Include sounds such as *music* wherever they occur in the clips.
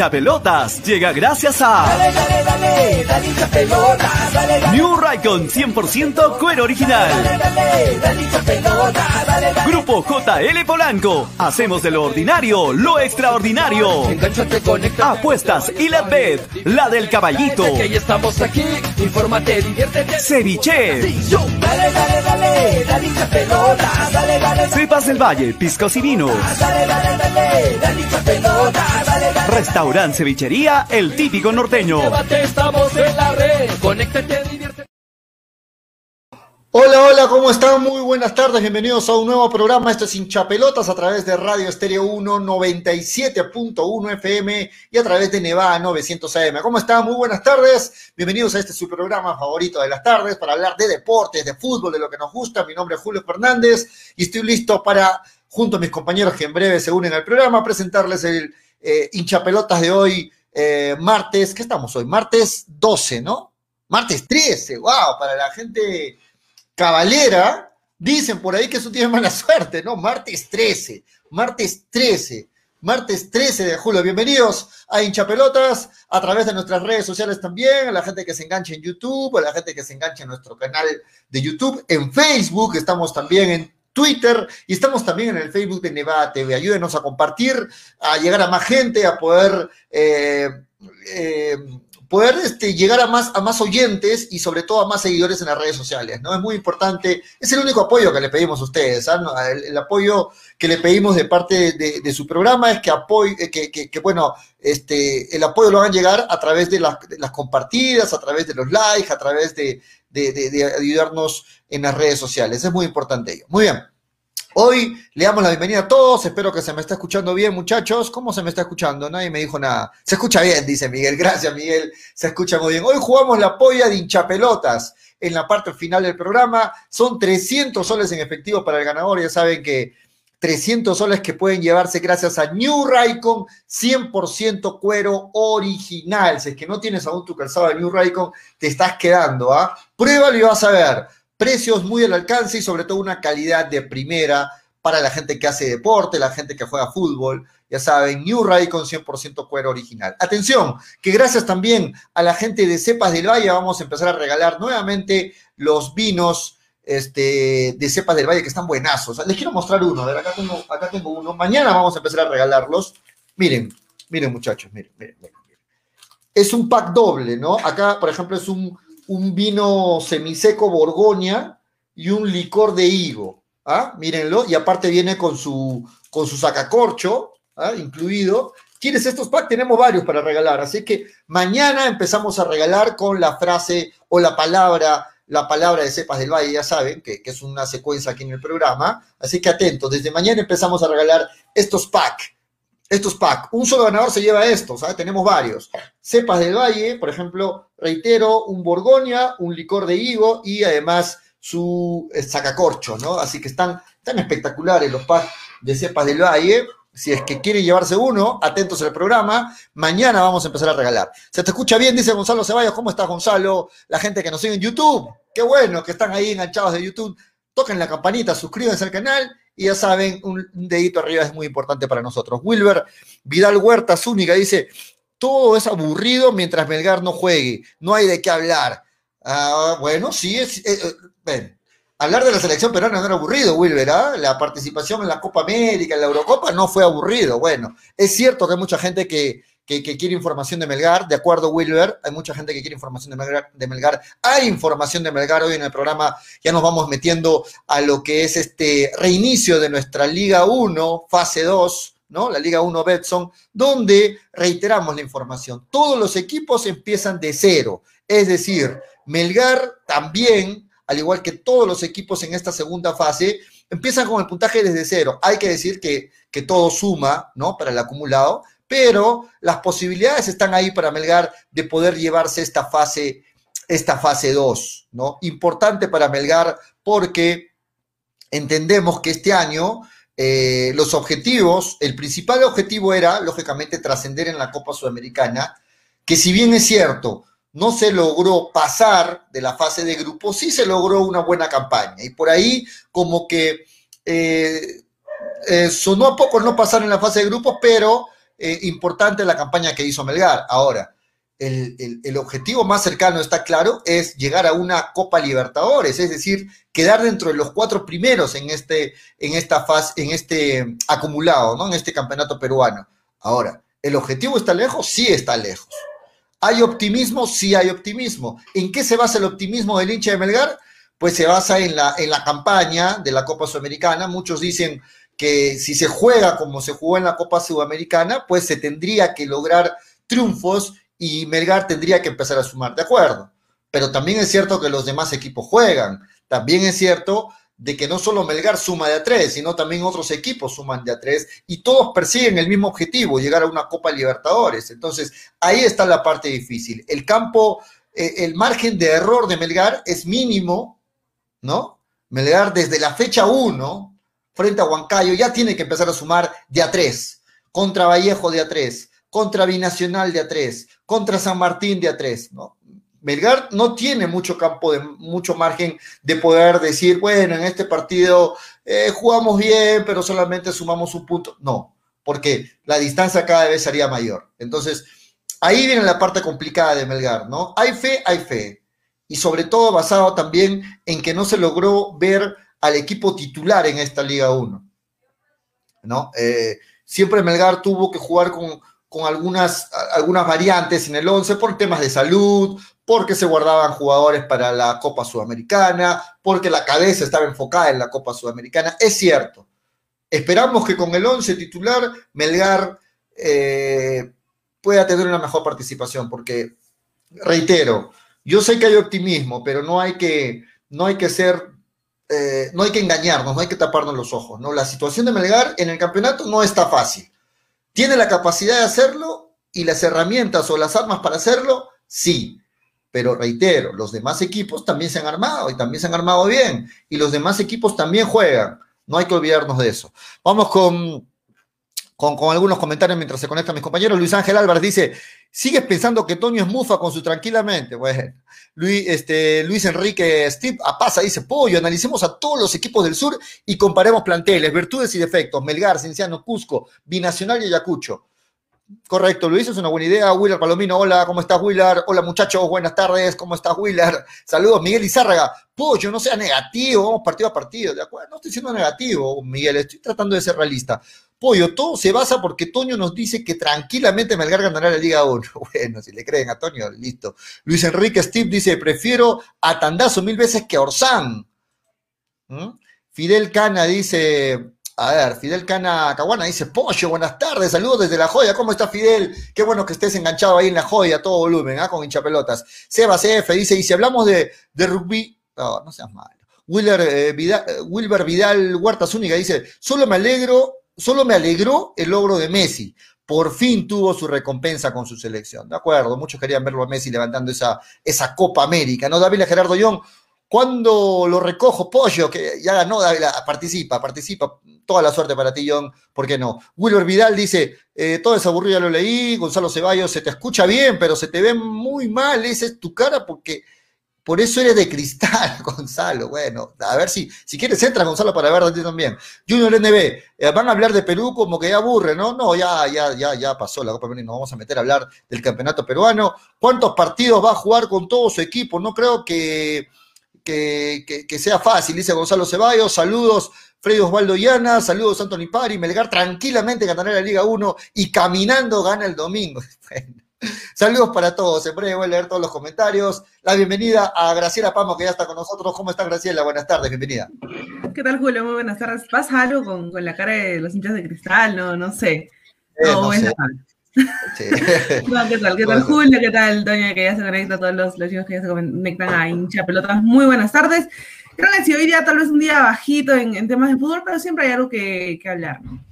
Hincha Pelotas llega gracias a Dale, dale, dale, dale hincha pelotas, dale, dale. New Raycon 100% cuero original. Pelotas. Grupo JL Polanco. Hacemos de lo ordinario lo extraordinario. Conéctate. Apuestas y la bet, la del caballito. Que estamos aquí. Infórmate, diviértete. Ceviche. Dale, dale, dale, dale hincha pelotas, dale, dale, dale. Cepas del Valle, piscos y vinos. Dale, dale, dale, dale hincha pelotas, dale, dale. Restaurant Cevichería, el típico norteño. Llévate, estamos en la red. Conéctate. Hola, hola, ¿cómo están? Muy buenas tardes, bienvenidos a un nuevo programa. Esto es Hinchapelotas a través de Radio Estéreo 1 97.1 FM y a través de Nevada 900 AM. ¿Cómo están? Muy buenas tardes. Bienvenidos a este su programa favorito de las tardes para hablar de deportes, de fútbol, de lo que nos gusta. Mi nombre es Julio Fernández y estoy listo para, junto a mis compañeros que en breve se unen al programa, presentarles el eh, Hinchapelotas de hoy, eh, martes. ¿Qué estamos hoy? Martes 12, ¿no? Martes 13, wow, para la gente cabalera, dicen por ahí que eso tiene mala suerte, ¿no? Martes 13, martes 13, martes 13 de julio. Bienvenidos a Hinchapelotas a través de nuestras redes sociales también, a la gente que se enganche en YouTube, a la gente que se enganche en nuestro canal de YouTube, en Facebook, estamos también en Twitter y estamos también en el Facebook de Nevada TV. Ayúdenos a compartir, a llegar a más gente, a poder... eh, eh, poder este, llegar a más, a más oyentes y sobre todo a más seguidores en las redes sociales, ¿no? Es muy importante, es el único apoyo que le pedimos a ustedes, ¿ah? El, el apoyo que le pedimos de parte de, de su programa es que apoyo, que, que, que, bueno, este, el apoyo lo hagan llegar a través de las, de las compartidas, a través de los likes, a través de, de ayudarnos en las redes sociales, es muy importante ello. Muy bien. Hoy le damos la bienvenida a todos, espero que se me está escuchando bien, muchachos. ¿Cómo se me está escuchando? Nadie me dijo nada. Se escucha bien, dice Miguel. Gracias, Miguel. Se escucha muy bien. Hoy jugamos la polla de hinchapelotas en la parte final del programa. Son 300 soles en efectivo para el ganador. Ya saben que 300 soles que pueden llevarse gracias a New Raycon 100% cuero original. Si es que no tienes aún tu calzado de New Raycon, te estás quedando, ¿ah? Pruébalo y vas a ver precios muy al alcance y sobre todo una calidad de primera para la gente que hace deporte, la gente que juega fútbol, ya saben, New Raycon 100% cuero original. Atención, que gracias también a la gente de Cepas del Valle vamos a empezar a regalar nuevamente los vinos este, de Cepas del Valle que están buenazos. Les quiero mostrar uno, a ver, acá tengo, acá tengo uno. Mañana vamos a empezar a regalarlos. Miren, miren muchachos, miren, miren, miren. Es un pack doble, ¿no? Acá, por ejemplo, es un, un vino semiseco Borgoña y un licor de higo. ¿ah? Mírenlo, y aparte viene con su, con su sacacorcho ¿ah? incluido. ¿Quieres estos packs? Tenemos varios para regalar, así que mañana empezamos a regalar con la frase o la palabra, la palabra de Cepas del Valle, ya saben, que, que es una secuencia aquí en el programa, así que atentos, desde mañana empezamos a regalar estos packs estos packs. Un solo ganador se lleva estos, ¿sabes? tenemos varios. Cepas del Valle, por ejemplo, reitero, un Borgoña, un licor de higo y además su eh, sacacorcho, ¿no? Así que están tan espectaculares los packs de Cepas del Valle. Si es que quieren llevarse uno, atentos al programa. Mañana vamos a empezar a regalar. Se te escucha bien, dice Gonzalo Ceballos. ¿Cómo estás, Gonzalo? La gente que nos sigue en YouTube. Qué bueno que están ahí enganchados de YouTube. Toquen la campanita, suscríbanse al canal y ya saben, un dedito arriba es muy importante para nosotros. Wilber Vidal Huerta Zúñiga dice, todo es aburrido mientras Melgar no juegue, no hay de qué hablar. Ah, bueno, sí, es, eh, eh, hablar de la selección peruana no era aburrido, Wilber, ¿ah? La participación en la Copa América, en la Eurocopa, no fue aburrido. Bueno, es cierto que hay mucha gente que, que, quiere información de Melgar, de acuerdo, Wilber, hay mucha gente que quiere información de Melgar, de Melgar, hay información de Melgar hoy en el programa, ya nos vamos metiendo a lo que es este reinicio de nuestra Liga 1, fase 2, ¿no? La Liga 1 Betson, donde reiteramos la información, todos los equipos empiezan de cero, es decir, Melgar también, al igual que todos los equipos en esta segunda fase, empiezan con el puntaje desde cero. Hay que decir que, que todo suma, ¿no? Para el acumulado, pero las posibilidades están ahí para Melgar de poder llevarse esta fase, esta fase 2, ¿no? Importante para Melgar porque entendemos que este año eh, los objetivos, el principal objetivo era, lógicamente, trascender en la Copa Sudamericana, que si bien es cierto, no se logró pasar de la fase de grupo, sí se logró una buena campaña. Y por ahí como que eh, eh, sonó a poco no pasar en la fase de grupos, pero importante la campaña que hizo Melgar. Ahora, el, objetivo más cercano, está claro, es llegar a una Copa Libertadores, es decir, quedar dentro de los cuatro primeros en este, en esta fase, en este acumulado, ¿no? En este campeonato peruano. Ahora, ¿el objetivo está lejos? Sí está lejos. ¿Hay optimismo? Sí hay optimismo. ¿En qué se basa el optimismo del hincha de Melgar? Pues se basa en la, en la campaña de la Copa Sudamericana. Muchos dicen que si se juega como se jugó en la Copa Sudamericana, pues se tendría que lograr triunfos y Melgar tendría que empezar a sumar, de acuerdo. Pero también es cierto que los demás equipos juegan. También es cierto de que no solo Melgar suma de a tres, sino también otros equipos suman de a tres y todos persiguen el mismo objetivo, llegar a una Copa Libertadores. Entonces, ahí está la parte difícil. El campo, eh, el margen de error de Melgar es mínimo, ¿no? Melgar desde la fecha 1 frente a Huancayo ya tiene que empezar a sumar de a tres, contra Vallejo de a tres, contra Binacional de A3, contra San Martín de A3, ¿no? Melgar no tiene mucho campo, de, mucho margen de poder decir, bueno, en este partido eh, jugamos bien, pero solamente sumamos un punto. No, porque la distancia cada vez sería mayor. Entonces, ahí viene la parte complicada de Melgar, ¿no? Hay fe, hay fe. Y sobre todo basado también en que no se logró ver al equipo titular en esta Liga 1. ¿No? Eh, siempre Melgar tuvo que jugar con, con algunas, algunas variantes en el 11 por temas de salud, porque se guardaban jugadores para la Copa Sudamericana, porque la cabeza estaba enfocada en la Copa Sudamericana. Es cierto. Esperamos que con el 11 titular Melgar eh, pueda tener una mejor participación, porque, reitero, yo sé que hay optimismo, pero no hay que, no hay que ser, eh, no hay que engañarnos, no hay que taparnos los ojos. ¿no? La situación de Melgar en el campeonato no está fácil. ¿Tiene la capacidad de hacerlo y las herramientas o las armas para hacerlo? Sí. Pero reitero, los demás equipos también se han armado y también se han armado bien. Y los demás equipos también juegan. No hay que olvidarnos de eso. Vamos con, con, algunos comentarios mientras se conectan mis compañeros. Luis Ángel Álvarez dice, ¿sigues pensando que Toño es mufa con su tranquilamente? Bueno, Luis, este, Enrique Steve Apaza dice, pollo, analicemos a todos los equipos del sur y comparemos planteles, virtudes y defectos. Melgar, Cinciano, Cusco, Binacional y Ayacucho. Correcto, Luis, es una buena idea. Willard Palomino, hola, ¿cómo estás, Willard? Hola, muchachos, buenas tardes, ¿cómo estás, Willard? Saludos, Miguel Izárraga. Pollo, no sea negativo, vamos partido a partido, ¿de acuerdo? No estoy siendo negativo, Miguel, estoy tratando de ser realista. Pollo, todo se basa porque Toño nos dice que tranquilamente Melgar ganará la Liga 1. *laughs* Bueno, si le creen a Toño, listo. Luis Enrique Steve dice, prefiero a mil veces que a Orsán. ¿Mm? Fidel Cana dice, a ver, Fidel Cana Caguana dice, Pollo, buenas tardes, saludos desde La Joya, ¿cómo está Fidel? Qué bueno que estés enganchado ahí en La Joya, todo volumen, ¿ah? con hinchapelotas. Seba CF dice, y si hablamos de, de rugby, no, no seas malo. Eh, Vidal, Wilber Vidal Huerta Zúñiga dice, solo me alegro solo me alegró el logro de Messi. Por fin tuvo su recompensa con su selección. De acuerdo, muchos querían verlo a Messi levantando esa, esa Copa América. ¿No, David Gerardo Young? Cuando lo recojo, Pollo, que ya ganó, David, participa, participa. Toda la suerte para ti, John, ¿por qué no? Wilber Vidal dice, eh, todo es aburrido, lo leí. Gonzalo Ceballos, se te escucha bien, pero se te ve muy mal. Esa es tu cara porque por eso eres de cristal, *laughs* Gonzalo. Bueno, a ver si, si quieres entra, Gonzalo, para ver ti también. Junior NB, eh, van a hablar de Perú como que ya aburre, ¿no? No, ya, ya, ya, ya pasó la Copa Perú, nos vamos a meter a hablar del campeonato peruano. ¿Cuántos partidos va a jugar con todo su equipo? No creo que, que, que, sea fácil, dice Gonzalo Ceballos. Saludos, Freddy Osvaldo Llana, saludos, Anthony Pari. Melgar tranquilamente ganará la Liga 1 y caminando gana el domingo. *laughs* Saludos para todos. En breve voy a leer todos los comentarios. La bienvenida a Graciela Pamo, que ya está con nosotros. ¿Cómo está Graciela? Buenas tardes, bienvenida. ¿Qué tal, Julio? Muy buenas tardes. ¿Pasa algo con, la cara de los hinchas de cristal? No, no sé. Eh, no, *laughs* ¿qué tal? ¿Qué tal, Julio? ¿Qué tal, Doña, que ya se conecta todos los, los chicos que ya se conectan a hincha pelotas? Muy buenas tardes. Creo que si hoy día tal vez un día bajito en, temas de fútbol, pero siempre hay algo que, que hablar, ¿no?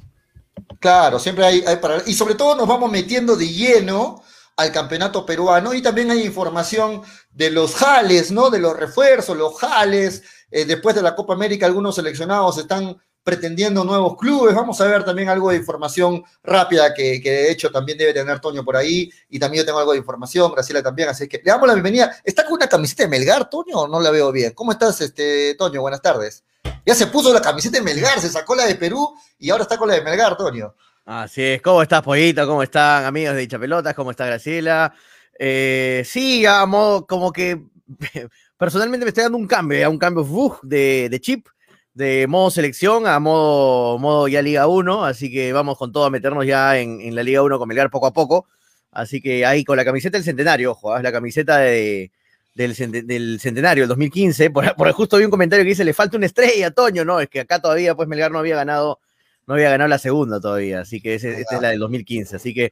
Claro, siempre hay, hay para... Y sobre todo nos vamos metiendo de lleno al campeonato peruano y también hay información de los jales, ¿no? De los refuerzos, los jales, eh, después de la Copa América algunos seleccionados están pretendiendo nuevos clubes. Vamos a ver también algo de información rápida que, de hecho también debe tener Toño por ahí. Y también yo tengo algo de información, Graciela también. Así que le damos la bienvenida. ¿Está con una camiseta de Melgar, Toño, no la veo bien? ¿Cómo estás, este, Toño? Buenas tardes. Ya se puso la camiseta de Melgar, se sacó la de Perú y ahora está con la de Melgar, Toño. Así es. ¿Cómo estás, Pollito? ¿Cómo están, amigos de Dicha Pelotas? ¿Cómo está Graciela? Eh, sí, a modo como que *laughs* personalmente me estoy dando un cambio, a un cambio de, de chip de modo selección a modo, modo ya Liga 1, así que vamos con todo a meternos ya en, la Liga 1 con Melgar poco a poco. Así que ahí con la camiseta del centenario, ojo, es ¿ah? la camiseta de, del, centenario, del 2015. Por, por, justo vi un comentario que dice, le falta una estrella, Toño, no, es que acá todavía pues Melgar no había ganado, no había ganado la segunda todavía, así que esta es la del 2015. Así que,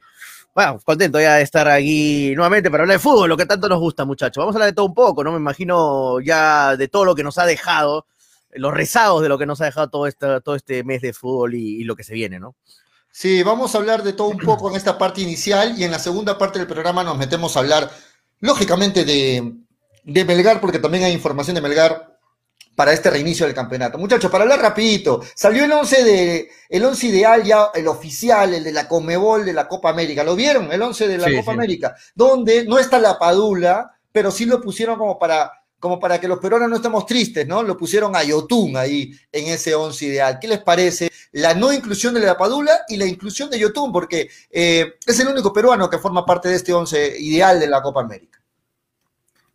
bueno, contento ya de estar aquí nuevamente para hablar de fútbol, lo que tanto nos gusta, muchachos. Vamos a hablar de todo un poco, ¿no? Me imagino ya de todo lo que nos ha dejado los rezagos de lo que nos ha dejado todo este, todo este mes de fútbol y, lo que se viene, ¿no? Sí, vamos a hablar de todo un poco en esta parte inicial y en la segunda parte del programa nos metemos a hablar, lógicamente, de, de Melgar, porque también hay información de Melgar para este reinicio del campeonato. Muchachos, para hablar rapidito, salió el 11 de el 11 ideal ya el oficial, el de la Comebol de la Copa América. ¿Lo vieron? El 11 de la Copa América, donde no está la Padula, pero sí lo pusieron como para como para que los peruanos no estemos tristes, ¿no? Lo pusieron a Yotun ahí en ese once ideal. ¿Qué les parece la no inclusión de la Padula y la inclusión de Yotun? Porque eh, es el único peruano que forma parte de este once ideal de la Copa América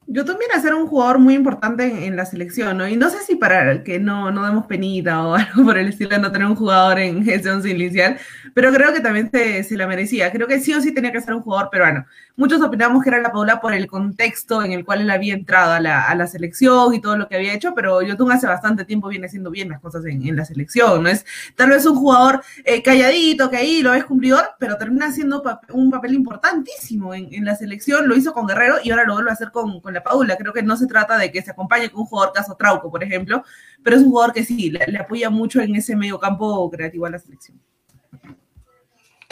yo también a ser un jugador muy importante en, la selección, ¿no? Y no sé si para que no, no demos penita o *laughs* algo por el estilo de no tener un jugador en ese once inicial, pero creo que también se, se, la merecía. Creo que sí o sí tenía que ser un jugador peruano. Muchos opinamos que era la Paula por el contexto en el cual él había entrado a la, a la selección y todo lo que había hecho, pero Yotun hace bastante tiempo viene haciendo bien las cosas en, en la selección, ¿no? Es tal vez un jugador eh, calladito, que ahí lo ves cumplidor, pero termina haciendo un papel importantísimo en, en, la selección, lo hizo con Guerrero y ahora lo vuelve a hacer con, con la Paula. Creo que no se trata de que se acompañe con un jugador caso Trauco, por ejemplo, pero es un jugador que sí, le, apoya mucho en ese medio campo creativo a la selección.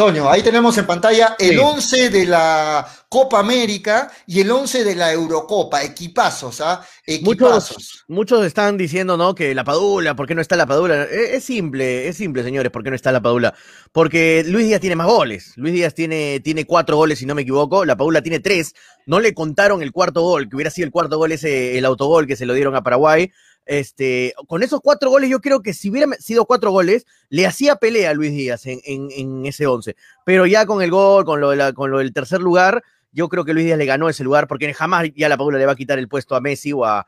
Toño, ahí tenemos en pantalla el 11 de la Copa América y el 11 de la Eurocopa, equipazos, ¿ah? Equipazos. Muchos, están diciendo, ¿no? Que la Padula, ¿por qué no está la Padula? Es, es, simple, es simple, señores, ¿por qué no está la Padula? Porque Luis Díaz tiene más goles. Luis Díaz tiene, tiene cuatro goles, si no me equivoco. La Padula tiene tres. No le contaron el cuarto gol, que hubiera sido el cuarto gol ese, el autogol que se lo dieron a Paraguay. Este, con esos cuatro goles, yo creo que si hubiera sido cuatro goles, le hacía pelea a Luis Díaz en, ese once. Pero ya con el gol, con lo, de lo del tercer lugar, yo creo que Luis Díaz le ganó ese lugar, porque jamás ya la Paula le va a quitar el puesto a Messi o a,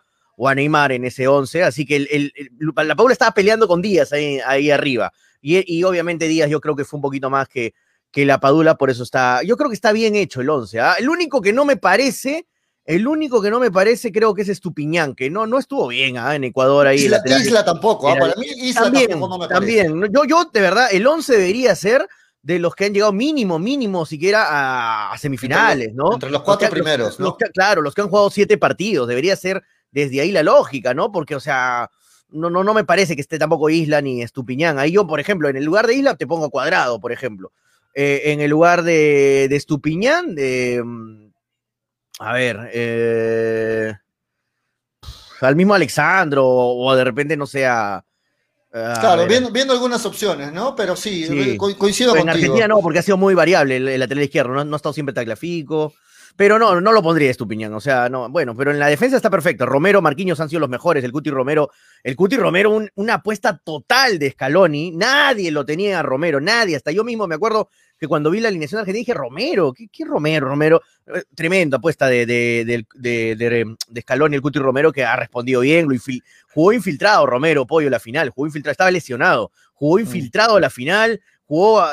Neymar en ese once. Así que la Paula estaba peleando con Díaz ahí, arriba. Y, obviamente Díaz yo creo que fue un poquito más que, la Padula, por eso está. Yo creo que está bien hecho el once. ¿ah? El único que no me parece el único que no me parece, creo que es Estupiñán, que no, no estuvo bien ¿ah? en Ecuador ahí. Isla, Isla tampoco, ¿ah? para mí Isla también, tampoco no me parece. También, yo, yo de verdad, el 11 debería ser de los que han llegado mínimo, mínimo siquiera a, semifinales, ¿no? Entre los cuatro primeros, ¿no? claro, los que han jugado siete partidos, debería ser desde ahí la lógica, ¿no? Porque, o sea, no, no, no me parece que esté tampoco Isla ni Estupiñán. Ahí yo, por ejemplo, en el lugar de Isla te pongo cuadrado, por ejemplo. Eh, en el lugar de, de Estupiñán, de a ver, eh, al mismo Alexandro o, de repente no sea... claro, viendo, algunas opciones, ¿no? Pero sí, coincido en Argentina no, porque ha sido muy variable el, lateral izquierdo, no, no ha estado siempre taclafico. Pero no, no lo pondría Estupiñán, o sea, no, bueno, pero en la defensa está perfecto. Romero, Marquinhos han sido los mejores, el Cuti Romero, el Cuti Romero, una apuesta total de Scaloni, nadie lo tenía a Romero, nadie, hasta yo mismo me acuerdo que cuando vi la alineación argentina dije, Romero, ¿qué, qué Romero? Romero, eh, tremenda apuesta de, de, de, de, Scaloni, el Cuti Romero, que ha respondido bien, lo jugó infiltrado Romero, Pollo, la final, jugó infiltrado, estaba lesionado, jugó mm. infiltrado la final,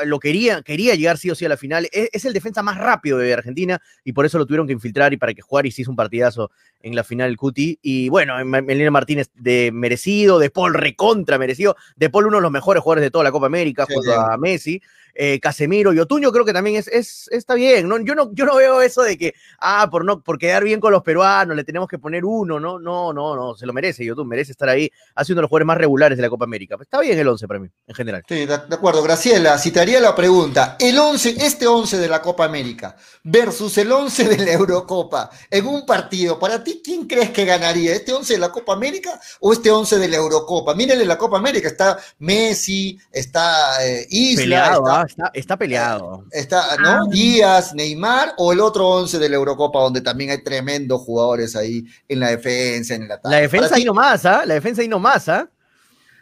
lo quería, quería llegar sí o sí a la final. Es, el defensa más rápido de Argentina y por eso lo tuvieron que infiltrar y para que jugara y se hizo un partidazo en la final Cuti. Y bueno, Melina Martínez de merecido, de Paul recontra merecido, de Paul uno de los mejores jugadores de toda la Copa América junto a Messi. Eh, Casemiro y Otuño creo que también es, es, está bien. ¿no? Yo, no, yo no veo eso de que, ah, por, no, por quedar bien con los peruanos le tenemos que poner uno, ¿no? No, no, no, se lo merece. Yotun merece estar ahí, haciendo los jugadores más regulares de la Copa América. Está bien el 11 para mí, en general. Sí, de, acuerdo. Graciela, haría la pregunta, el 11, este 11 de la Copa América versus el 11 de la Eurocopa, en un partido, para ti, ¿quién crees que ganaría? ¿Este 11 de la Copa América o este 11 de la Eurocopa? Mírenle la Copa América, está Messi, está eh, Isla, Peleado, está, ah, está, está peleado. está, ¿no? Ah. Díaz, Neymar o el otro 11 de la Eurocopa donde también hay tremendos jugadores ahí en la defensa, en el ataque. La defensa ahí nomás, ¿ah? La defensa ahí nomás, ¿ah?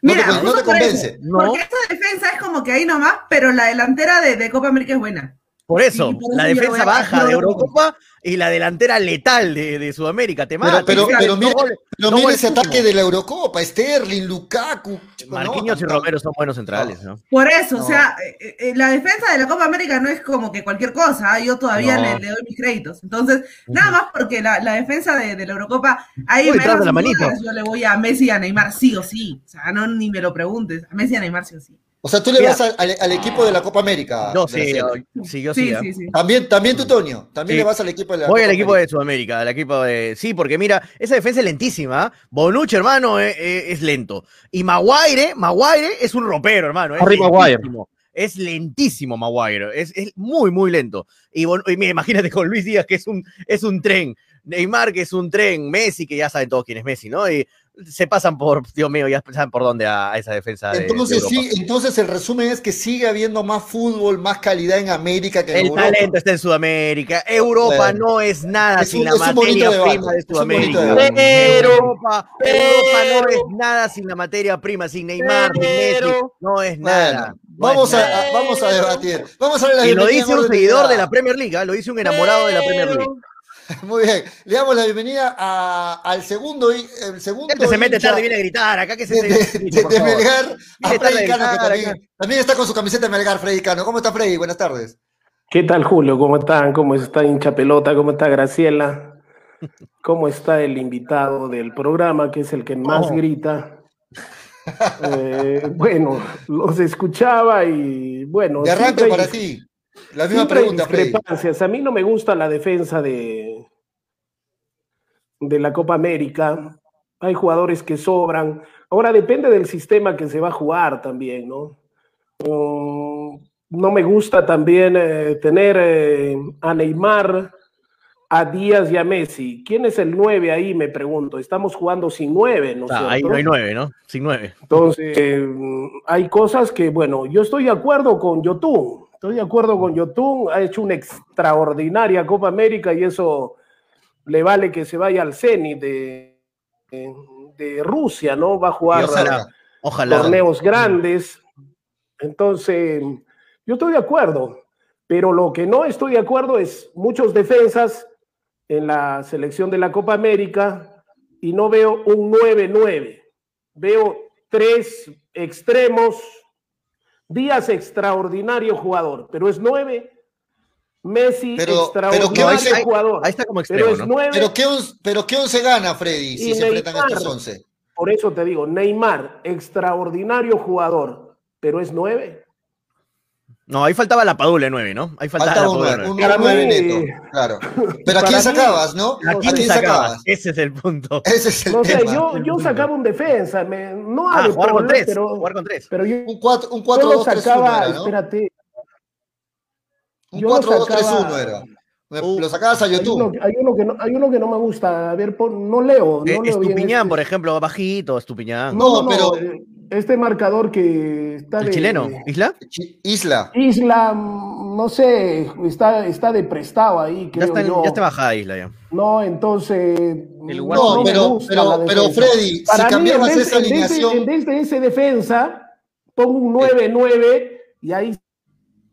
no te, Mira, no te eso, convence. No. Porque esta defensa es como que ahí nomás, pero la delantera de, de Copa América es buena. Por eso, Sí, por la eso defensa baja de Eurocopa y la delantera letal de, de Sudamérica. Te mata. pero, pero dos mira, goles, pero mira ese ataque de la Eurocopa, Sterling, Lukaku. ¿no? Marquinhos y Romero son buenos centrales, ¿no? Por eso, No. o sea, eh, eh, la defensa de la Copa América no es como que cualquier cosa, ¿ah? yo todavía No. le, le doy mis créditos. Entonces, nada más porque la, la defensa de, de la Eurocopa, ahí Uy, me detrás de das la dudas, manito. yo le voy a Messi y a Neymar sí o sí. O sea, no ni me lo preguntes, a Messi y a Neymar sí o sí. O sea, tú le Mira. vas al, al- al equipo de la Copa América. Yo sí, yo- sí, yo sí. Sí, sí, sí. También, también tú, Toño. También Sí. le vas al equipo de la Voy Copa al equipo América. de Sudamérica, al equipo de. Sí, porque mira, esa defensa es lentísima. ¿ah? Bonucci, hermano, eh, eh, es, lento. Y Maguire, Maguire es un ropero, hermano. Es Harry Maguire. lentísimo. Es lentísimo Maguire. Es, es muy, muy lento. Y, Bon- y mira, imagínate con Luis Díaz, que es un, es un tren. Neymar, que es un tren. Messi, que ya saben todos quién es Messi, ¿no? Y se pasan por, Dios mío, ya saben por dónde a, a esa defensa. de- de Entonces, sí, entonces el resumen es que sigue habiendo más fútbol, más calidad en América que en El Europa. talento está en Sudamérica. Europa Bueno. no es nada Es sin un- la materia prima de Sudamérica. Pero- Europa, Europa no es nada sin la materia prima, sin Neymar, sin Messi. No es Bueno, nada. no vamos, es a, nada. vamos a debatir. Vamos a ver la Y lo dice un seguidor de la Premier League, ¿ah? lo dice un enamorado de la Premier League. *laughs* Muy bien. Le damos la bienvenida a- al segundo, el segundo Gente se mete tarde y viene a gritar. Acá que se de, de- de- de Melgar, a Freddy Cano, que también, está con su camiseta de Melgar, Freddy Cano. ¿Cómo está Freddy? Buenas tardes. ¿Qué tal, Julio? ¿Cómo están? ¿Cómo está hincha pelota? ¿Cómo está Graciela? ¿Cómo está el invitado del programa, que es el que más Oh. grita? Eh, bueno, los escuchaba y bueno. De arranque para ti. La misma pregunta, Freddy. A mí no me gusta la defensa de, de la Copa América. Hay jugadores que sobran. Ahora depende del sistema que se va a jugar también, ¿no? Mm, no me gusta también eh, tener eh, a Neymar, a Díaz y a Messi. ¿Quién es el 9 ahí? Me pregunto. Estamos jugando sin 9, ¿no? Ah, ahí no hay nueve, ¿no? Sin nueve. Entonces, eh, hay cosas que, bueno, yo estoy de acuerdo con Yotun. Estoy de acuerdo con Yotun. Ha hecho una extraordinaria Copa América y eso le vale que se vaya al Zenit de, de, de Rusia, ¿no? Va a jugar Ojalá. Ojalá. torneos grandes. Entonces, yo estoy de acuerdo, pero lo que no estoy de acuerdo es muchos defensas en la selección de la Copa América y no veo un 9-9. Veo tres extremos. Díaz, extraordinario jugador, pero es 9. Messi, Pero- pero extraordinario ¿qué once- ahí- jugador. ahí está como pero extremo, es ¿no? 9. Pero ¿qué, on- pero ¿qué once gana, Freddy, si se enfrentan Neymar. estos once? Por eso te digo, Neymar, extraordinario jugador, pero es 9. No, ahí faltaba la Padula de nueve, ¿no? Ahí faltaba Faltaba la un Padula un Para nueve mí- neto, claro. *laughs* Pero ¿a quién mí- sacabas, no? ¿A quién sacabas? sacabas? Ese es el punto. *laughs* Ese es el No sé, tema. yo, yo sacaba un defensa, me- no Ah, jugar con tres. pero, Jugar con tres. pero yo, Un 4 un yo 4 lo 2 3 1 sacaba, era, ¿no? espérate, Un yo lo 4 2 3 sacaba- 1 era. Me- Uh, lo sacabas a hay uno, YouTube. hay, uno que no, hay uno que no me gusta, a ver, no leo, no Eh, leo bien Estupiñán, este- por ejemplo, bajito, Estupiñán. No, No, no, pero- este marcador que está ¿El de chileno? ¿Isla? Isla. Isla, mm, no sé, está, está de prestado ahí, Ya creo está, en- yo. ya está bajada Isla ya. No, entonces. El no, pero- gusta pero- pero. Freddy, si Para mí, cambiabas en esa en vez de- alineación- en vez de ese defensa, pongo un 9-9 y ahí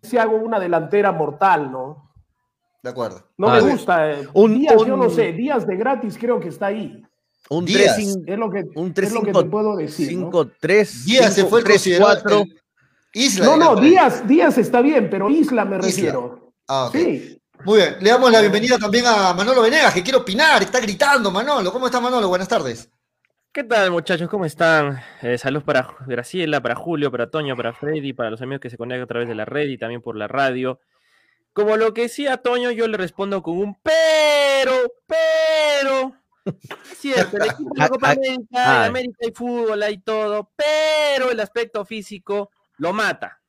sí hago una delantera mortal, ¿no? De acuerdo. No Ah, me sí. gusta. eh. Un- Díaz, yo un- no sé, Díaz de gratis creo que está ahí. Un Díaz. 3 Es lo que, un es 3 lo que 5 te puedo decir. ¿no? 5 3 Díaz se fue el considerado. 4 el- Isla. No, no. Díaz, Díaz está bien, pero Isla me Isla. refiero. Ah, ok. Sí. Muy bien. Le damos la bienvenida también a Manolo Venegas, que quiere opinar. Está gritando, Manolo. ¿Cómo está, Manolo? Buenas tardes. ¿Qué tal, muchachos? ¿Cómo están? Eh, saludos para Graciela, para Julio, para Toño, para Freddy, para los amigos que se conectan a través de la red y también por la radio. Como lo que decía Toño, yo le respondo con un pero, pero. *laughs* Es cierto, el equipo de la Copa Ah, América, ah. en América hay fútbol, hay todo, pero el aspecto físico lo mata.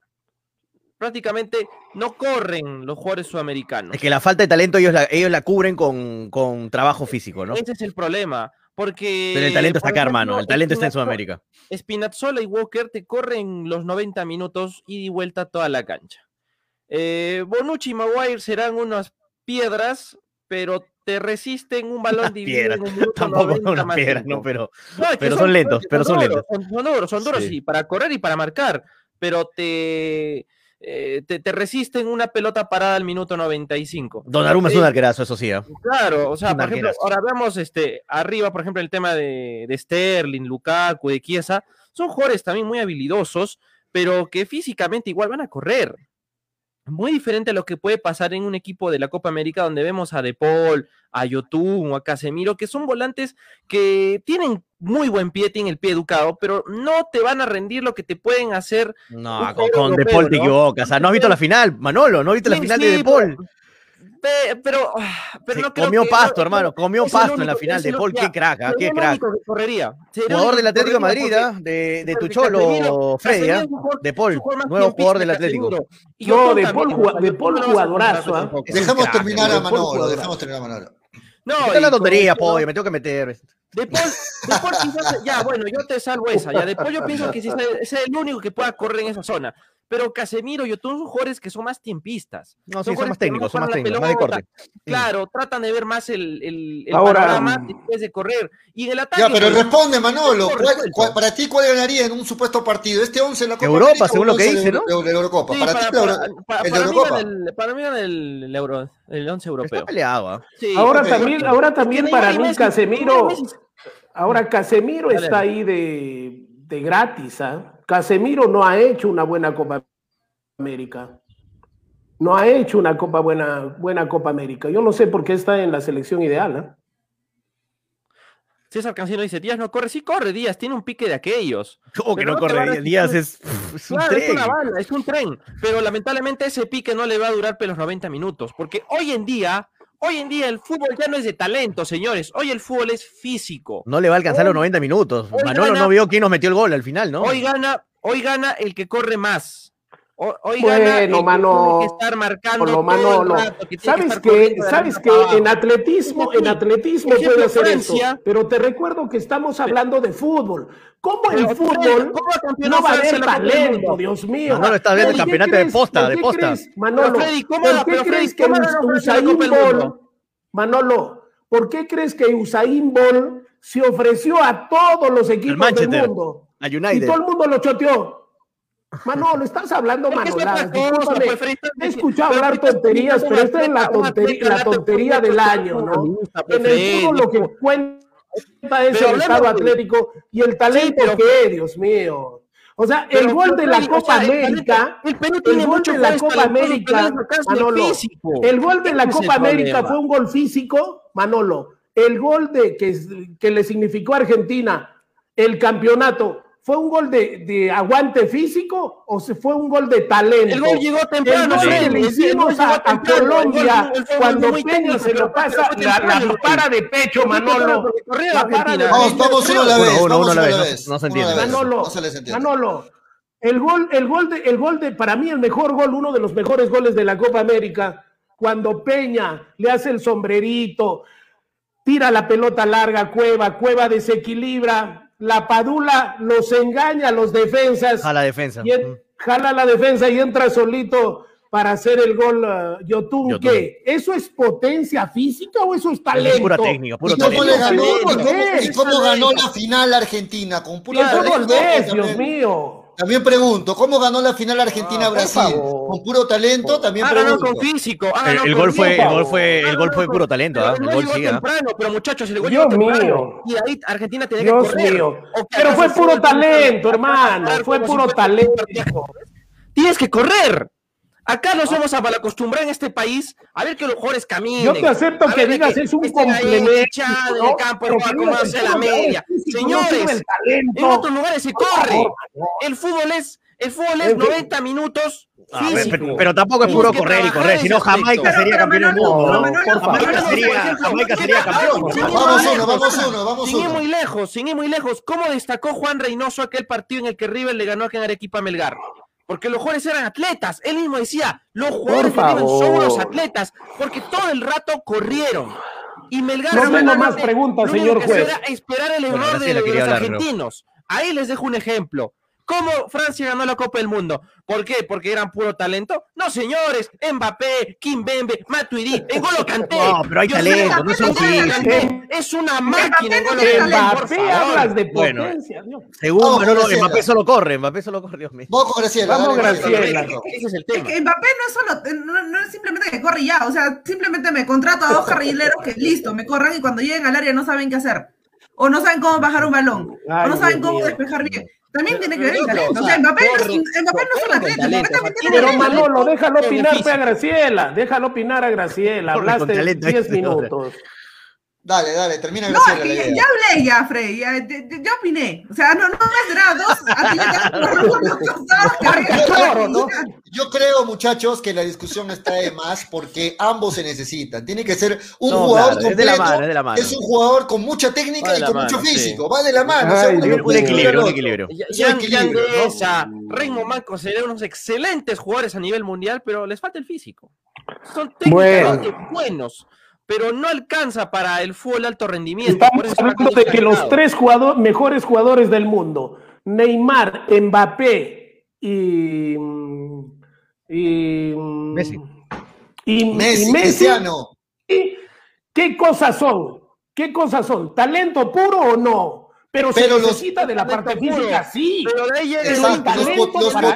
Prácticamente no corren los jugadores sudamericanos. Es que la falta de talento ellos la, ellos la cubren con, con trabajo físico, ¿no? Ese es el problema. Porque. Pero el talento está acá, ejemplo, hermano. El talento está en Sudamérica. Spinazzola y Walker te corren los 90 minutos y de vuelta toda la cancha. Eh, Bonucci y Maguire serán unas piedras, pero te resisten un balón dividido Piedra. en un *laughs* minuto Tampoco 90 una más piedra, cinco. ¿no? Pero, No, es que pero son lentos, pero son lentos. Son, son duros, son duros, Sí. sí, para correr y para marcar, pero te, eh, te, te resisten una pelota parada al minuto 95. Donnarumma es Eh, un arquerazo, eso sí. ¿ah? Claro, o sea, Un por ejemplo, ahora vemos este, arriba, por ejemplo, el tema de, de Sterling, Lukaku, de Chiesa, son jugadores también muy habilidosos, pero que físicamente igual van a correr. Muy diferente a lo que puede pasar en un equipo de la Copa América donde vemos a De Paul, a Yotun o a Casemiro, que son volantes que tienen muy buen pie, tienen el pie educado, pero no te van a rendir lo que te pueden hacer No, con, con De Paul te equivocas. O sea, no has visto la final, Manolo, no viste la Sí, final sí, de De Paul. Pe- pero, ah, pero no creo comió que- pasto, no- hermano, comió es pasto en la único- final es de Paul. Qué crack, ¿ah? qué crack. único que correría. Jugador único del Atlético de Madrid, de, de tu cholo, Freddy, es De es Paul, nuevo jugador del Atlético. Casemiro. Y No, Yotun de Paul jugadorazo. Es crack, terminar a Manolo, dejemos terminar a Manolo. No, y la tontería, pollo, me tengo que meter. De Paul, de Paul quizás- ya, bueno, yo te salvo esa. Ya, de Paul yo pienso que sea, sea el único que pueda correr en esa zona. Pero Casemiro y Yotun son jugadores que son más tiempistas. No, sí, son más técnicos, son más técnicos, más de corte. Claro, tratan de ver más el, el, el Ahora, panorama mm, después de correr. Y en el ataque. Ya, pero pues, responde, Manolo. ¿cuál- resuelto. cuál- para ti, ¿cuál ganaría en un supuesto partido? ¿Este 11 en la Copa Europa, América según lo que 11 dice, de- ¿no? de la Eurocopa. Sí, para, para, ti, para- para- el de para mí Eurocopa. el, para mí gana el, el euro, el 11 europeo. Está peleado, ¿ah? Sí, Ahora ok. también, ahora también para mí Casemiro, ahora Casemiro está ahí de, de gratis, ¿ah? Casemiro no ha hecho una buena Copa América. No ha hecho una Copa buena, buena Copa América. Yo no sé por qué está en la selección ideal, ¿ah? César Cancino dice, Díaz no corre, sí corre, Díaz, tiene un pique de aquellos. ¿Cómo que no corre? Díaz es, es un Claro, es tren. una bala, es un tren, pero lamentablemente ese pique no le va a durar por los 90 minutos, porque hoy en día, hoy en día el fútbol ya no es de talento, señores, hoy el fútbol es físico. No le va a alcanzar Hoy- los 90 minutos. Manolo gana- no vio quién nos metió el gol al final, ¿no? Hoy gana, hoy gana el que corre más. El Bueno, que mano, que estar marcando Por lo el rato, que que ¿Sabes que, de sabes que en atletismo, en atletismo Ejemplo, puede hacer Francia. eso? Pero te recuerdo que estamos hablando de fútbol. ¿Cómo Pero, fútbol ¿cómo no va a haber talento? Dios mío. Manolo, estás viendo el ¿Por qué campeonato de crees- posta, por de posta. crees, Manolo, Pero, Freddy, ¿cómo- ¿por qué crees que ¿cómo va a ganar Francia la Usain? Bolt, Manolo, ¿por qué crees que Usain Bolt se ofreció a todos los equipos del mundo? A Y United. todo el mundo lo choteó. *laughs* Manolo, estás hablando Es es manoladas. discúlpame. He escuchado hablar tonterías, pero esta es la tontería, la tontería del año, ¿no? En el fútbol lo que cuenta es el estado atlético y el talento que, Dios mío. O sea, el gol de la Copa América, el gol de la Copa América, es Manolo, el gol de la es Copa América fue un gol físico, Manolo. El gol de que, que le significó a Argentina el campeonato, ¿fue un gol de, de aguante físico o se fue un gol de talento? El gol llegó temprano, El gol que le hicimos a, a temprano, el Colombia gol- el gol fue cuando Peña se lo pasa, la, la para de pecho, Manolo. La para de. Vamos, pecho. vamos uno a la vez. uno, vamos uno a la uno vez, no- no se entiende. vez, Manolo, No se les entiende. Manolo, el gol, el gol de, el gol de, para mí el mejor gol, uno de los mejores goles de la Copa América, cuando Peña le hace el sombrerito, tira la pelota larga a Cueva, Cueva desequilibra, la Padula los engaña a los defensas, A la defensa. y en- jala la defensa y entra solito para hacer el gol uh, Yotun. Yotun. ¿Qué? ¿Eso es potencia física o eso es talento? Es pura técnica, puro ¿Y cómo talento. le ganó? ¿Qué ¿Y cómo, ves? y cómo ganó la final Argentina? Con pura ¿Qué fútbol talento, ves, también- Dios mío? También pregunto, ¿cómo ganó la final Ah, Argentina-Brasil? favor. ¿Con puro talento? También ganado pregunto. con físico. ha El, el con gol fue, el gol fue, el Ha gol fue puro talento, pero ¿ah? el El gol sí, ¿ah? temprano, pero muchachos, el gol Dios llegó temprano. mío. Y ahí Argentina tenía Dios que correr. mío. Pero fue puro talento, hermano. Fue puro talento. Tienes que correr. Acá nos hemos acostumbrado en este país a ver que los jugadores caminen. Yo te acepto a que digas es un complemento, ¿no? campo, que como hace que la media. Señores, en otros lugares se corre. El fútbol es, el fútbol es En fin. 90 minutos A ver, pero, pero tampoco es puro que correr y correr, en si no ese aspecto. Jamaica Pero- sería campeón. Jamaica sería, campeón. Sin ir Vamos muy uno, lejos, vamos uno, vamos Sin ir uno. muy lejos, sin ir muy lejos. ¿Cómo destacó Juan Reynoso aquel partido en el que River le ganó en Arequipa a Melgar? Porque los jugadores eran atletas. Él mismo decía, los jugadores son unos atletas, porque todo el rato corrieron. Y Melgar No tengo más preguntas, señor que hacía juez. era esperar el Bueno, error de, los hablar, ¿no? argentinos. Ahí les dejo un ejemplo. ¿Cómo Francia ganó la Copa del Mundo? ¿Por qué? ¿Porque eran puro talento? No, señores. Mbappé, Kimbembe, Matuidi, N'Golo Kanté. *laughs* No, pero hay Dios talento, no son Es una máquina. N'Golo Mbappé hablas de Bueno. potencia. Según Vamos, Manolo, Graciela. Mbappé solo corre, Mbappé solo corre, Dios mío. Vamos Graciela. Vamos, Graciela. Ese es el Es tema. que Mbappé no es solo, no, no es simplemente que corre ya, o sea, simplemente me contrato a dos carrileros que listo, me corran y cuando lleguen al área no saben qué hacer. O no saben cómo bajar un balón, Ay, o no saben cómo mío. despejar bien. También tiene que ver el Pero, talento. o O sea, sea, Mbappé, no es, un- atleta, Pero. Manolo, déjalo opinar a Graciela. Déjalo opinar a Graciela. Hablaste talento, 10 *laughs* este, minutos. Dale, dale, termina No, Graciela es que ya, ya hablé ya, Freddy, ya, ya, ya- opiné. O sea, no, no me dos *laughs* ¿no? Yo creo, muchachos, que la discusión está de más porque ambos se necesitan. Tiene que ser un No, jugador claro, es de la completo. mano, es de la mano. es un jugador con mucha técnica y con mano, mucho sí. físico. Va de la mano. o sea, Ay, Dios no Un un al equilibrio. Un equilibrio, Jan ¿no? Deza, Raymond Manco serían unos excelentes jugadores a nivel mundial, pero les falta el físico. Son técnicamente buenos, pero no alcanza para el fútbol de alto rendimiento. por Estamos hablando de que los tres mejores jugadores del mundo, Neymar, Mbappé y. y Messi. Y, y Messi, Cristiano. ¿qué cosas son? ¿Qué cosas son? ¿Talento puro o no? Pero, Pero se los- necesita de la parte puro. física, sí. Pero de ahí llega el Exacto, único los talento po- los para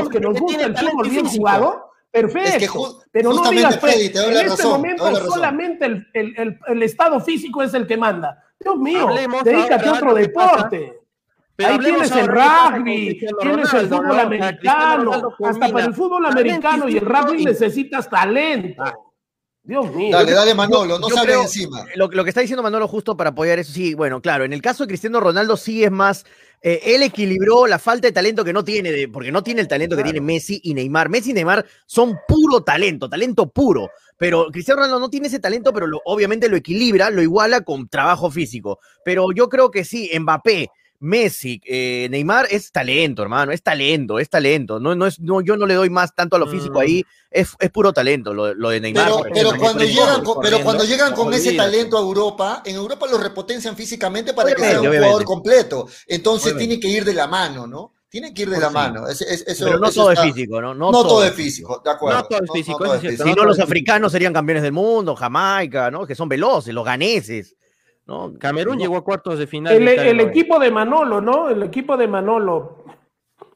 los que nos gusta el fútbol bien físico. jugado, perfecto. Es que ju- pero no digas, pues, Freddy, te doy en la este razón, te momento doy la razón. solamente el, el- el- el estado físico es el que manda. Dios mío, Hablemos dedícate a otro deporte. Pero Ahí tienes el rugby, tienes el fútbol americano, hasta para el fútbol americano y el rugby y- necesitas talento. Ah. Dios mío. Dale, dale, Manolo, no creo- encima. Lo, lo que está diciendo Manolo justo para apoyar eso, sí, bueno, claro, en el caso de Cristiano Ronaldo sí es más, eh, él equilibró la falta de talento que no tiene, de- porque no tiene el talento que tiene Messi y Neymar. Messi y Neymar son puro talento, talento puro, pero Cristiano Ronaldo no tiene ese talento, pero lo- obviamente lo equilibra, lo iguala con trabajo físico. Pero yo creo que sí, Mbappé. Messi, eh, Neymar es talento, hermano, es talento, es talento. No, no es, no, yo no le doy más tanto a lo físico Mm. ahí, es, es puro talento lo, lo de Neymar. Pero, cuando llegan con, pero cuando llegan con ese talento a Europa, en Europa los repotencian físicamente para que sea un obviamente. jugador completo. Entonces Obviamente. tiene que ir de la mano, ¿no? Tiene que ir de Pues la sí. mano. Es- es- eso- Pero no eso todo está- es físico, ¿no? No, todo es físico, de acuerdo. No todo es físico, es cierto. Si no, los africanos serían campeones del mundo, Jamaica, ¿no? Que son veloces, los ganeses, ¿no? Camerún No, llegó a cuartos de final. El, equipo de Manolo, ¿no? El equipo de Manolo.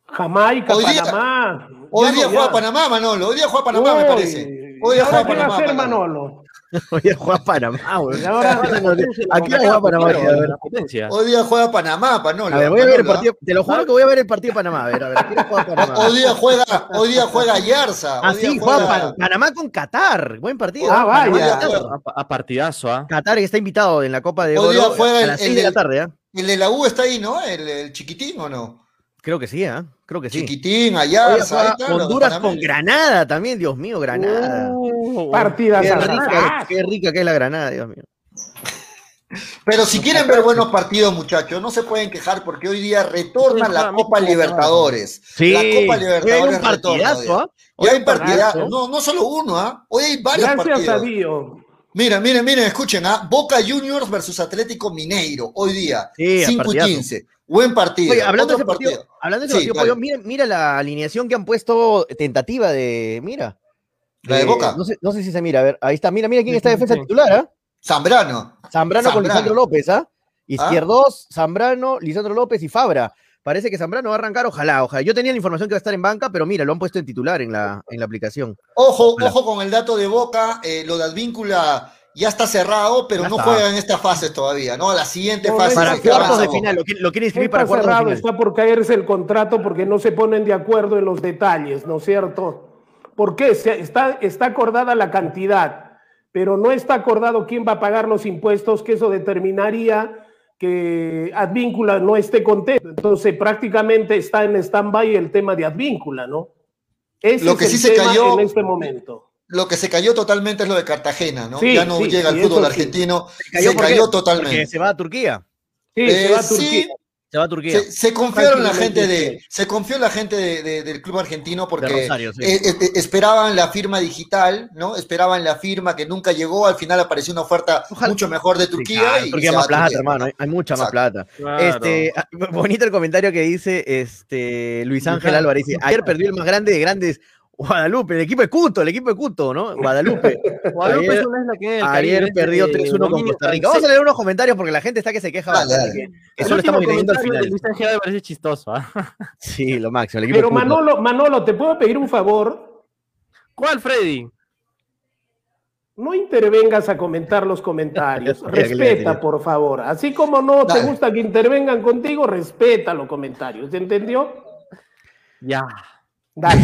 Jamaica, Hoy día- Panamá. Hoy día no, juega ya. Panamá, Manolo. Hoy día juega Panamá, me parece. Hoy ¿y día ahora juega qué va a Panamá. hacer Manolo. Manolo? Oye, juega Panamá, güey. Y ahora- Aquí no juega Panamá. A. Hoy día juega Panamá, *laughs* Manolo. A ver, voy a ver el Manolo, partido. Te lo juro que voy a ver el partido de Panamá. A ver, a ver, ¿a quién juega ¿ah? Panamá? Hoy día juega, hoy día juega Yarza. Ah, hoy día sí, juega Pa- Panamá con Qatar. Buen partido. Ah, vaya. A, a partidazo, ¿ah? Qatar está invitado en la Copa de Hoy día juega a el- las el 6 de la tarde, ¿ah? El de la U está ahí, ¿no? El, el chiquitín, ¿o no? Creo que sí, ¿ah? Creo que sí. Chiquitín, Hoy Ayarza. ahí Honduras con. Granada también, Dios mío, Granada. Uh, Partidas Qué a rica, qué rica que es la Granada, Dios mío. Pero si quieren ver buenos partidos, muchachos, no se pueden quejar porque hoy día retorna Sí, la Copa Libertadores. Sí, la Copa hoy hay Libertadores un partidazo, retorna. ¿ah? hoy. Hay un partidazo. No, no solo uno, ¿ah? Hoy hay varios Gracias a partidos. Dios. Miren, miren, miren, escuchen, ¿ah? Boca Juniors versus Atlético Mineiro, hoy día, Sí, 5 y partidazo. 15. Buen partido. Oye, hablando de ese partido, hablando de ese Sí, partido, mira, mira la alineación que han puesto tentativa de. Mira. La de Boca. No sé, no sé si se mira, a ver, ahí está, mira, mira quién está defensa titular, ¿ah? Zambrano. Zambrano, con. Lisandro López, ¿ah? Izquierdos, Zambrano, Lisandro López y Fabra. Parece que Zambrano va a arrancar, ojalá, ojalá. Yo tenía la información que va a estar en banca, pero mira, lo han puesto en titular en la, en la aplicación. Ojo, ojo con el dato de Boca, eh, lo de Advíncula ya está cerrado, pero Ya no está. juega en esta fase todavía, ¿no? A la siguiente No, fase. Para cuartos de final, lo lo quiere inscribir para Está cuartos de cerrado, final. está por caerse el contrato porque no se ponen de acuerdo en los detalles, ¿no es cierto? ¿Por qué? Se- está, está acordada la cantidad, pero no está acordado quién va a pagar los impuestos, que eso determinaría que Advíncula no esté contento. Entonces, prácticamente está en stand-by el tema de Advíncula, ¿no? Ese Lo es que el sí se tema cayó- en este momento. Lo que se cayó totalmente es lo de Cartagena, ¿no? Sí, ya no sí, llega sí, el fútbol sí. argentino, se cayó? Porque totalmente. se va a Turquía. Sí, Eh, se va a sí, Turquía. Se va a Turquía. Se, se confió en la gente de, se confió en la gente de- de- del club argentino porque Rosario, sí. eh, eh, esperaban la firma digital, ¿no? Esperaban la firma que nunca llegó, al final apareció una oferta Ojalá- mucho mejor de Sí, Turquía claro, y Turquía se más va a plata, Turquía. hermano. Hay, hay mucha más plata. Claro. Este, ah, bonito el comentario que dice este Luis Ángel. Álvarez. Dice, ayer perdió el más grande de grandes Guadalupe, el equipo de Cuto, el equipo de Cuto, ¿no? Guadalupe. *laughs* Guadalupe Ayer- es una isla que Ayer Caribe, perdió este, 3-1 con Costa Rica. Vamos a leer unos comentarios porque la gente está que se queja Dale, bastante, dale. que- solo estamos leyendo al final. Me parece chistoso. ¿ah? *laughs* Sí, lo máximo. El equipo Pero. Manolo, Manolo, ¿te puedo pedir un favor? ¿Cuál, Freddy? No intervengas a comentar los comentarios. *laughs* Respeta, por favor. Así como no te gusta que intervengan contigo, respeta los comentarios. ¿Se entendió? Ya. *laughs* Dale.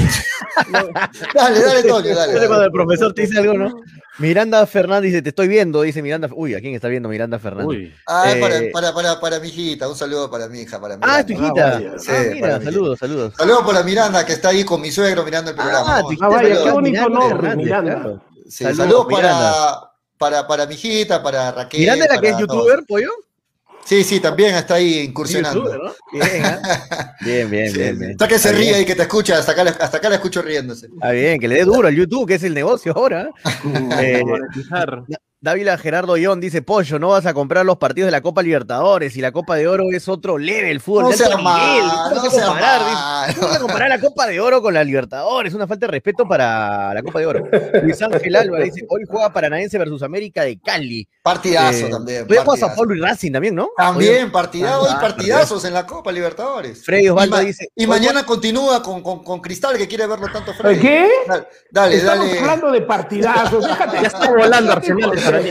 Dale, dale, Toño, dale. Cuando el profesor te dice algo, ¿no? Miranda Fernández dice, te estoy viendo, dice Miranda. Uy, ¿a quién está viendo Miranda Fernández? Uy. Ah, para, Eh, para, para, para mi hijita, un saludo para mi hija, para Ah, es tu Miranda. hijita. vaya. Ah, Sí, mira, saludos, saludos. Saludos para Miranda, que está ahí con mi suegro mirando el programa. Ah, tu Ah, vaya, saludos. qué bonito Miranda nombre, Miranda. claro. Sí, Saludos, saludos Miranda. para, para, para mi hijita, para Raquel. Miranda es la que es youtuber, pollo. Sí, sí, también está ahí incursionando. ¿no? Bien, ¿ah? *laughs* bien, bien, Sí, bien, bien. Está que se Está ríe bien. y que te escucha, hasta acá, la- hasta acá la escucho riéndose. Está bien, que le dé duro al YouTube, que es el negocio ahora. Eh, Monetizar. Dávila Gerardo Ión dice, Pollo, no vas a comprar los partidos de la Copa Libertadores y la Copa de Oro es otro level, fútbol No de alto sea nivel. mal, ¿Cómo no comparar? Dice, mal. ¿Cómo vas a comparar la Copa de Oro con la Libertadores? Una falta de respeto para la Copa de Oro. Luis Ángel Álvarez dice, hoy juega Paranaense versus América de Cali. Partidazo Eh, también. Hoy juega Sao. Paulo y Racing también, ¿no? También, partidazo, Ah, hay partidazos en la Copa Libertadores. Freddy Osvaldo y dice, Y mañana continúa con, con, con Cristal, que quiere verlo tanto Freddy. ¿Qué? Dale, Dale, Estamos dale. hablando de partidazos. Déjate. Ya está volando Arsenal de Sarandí.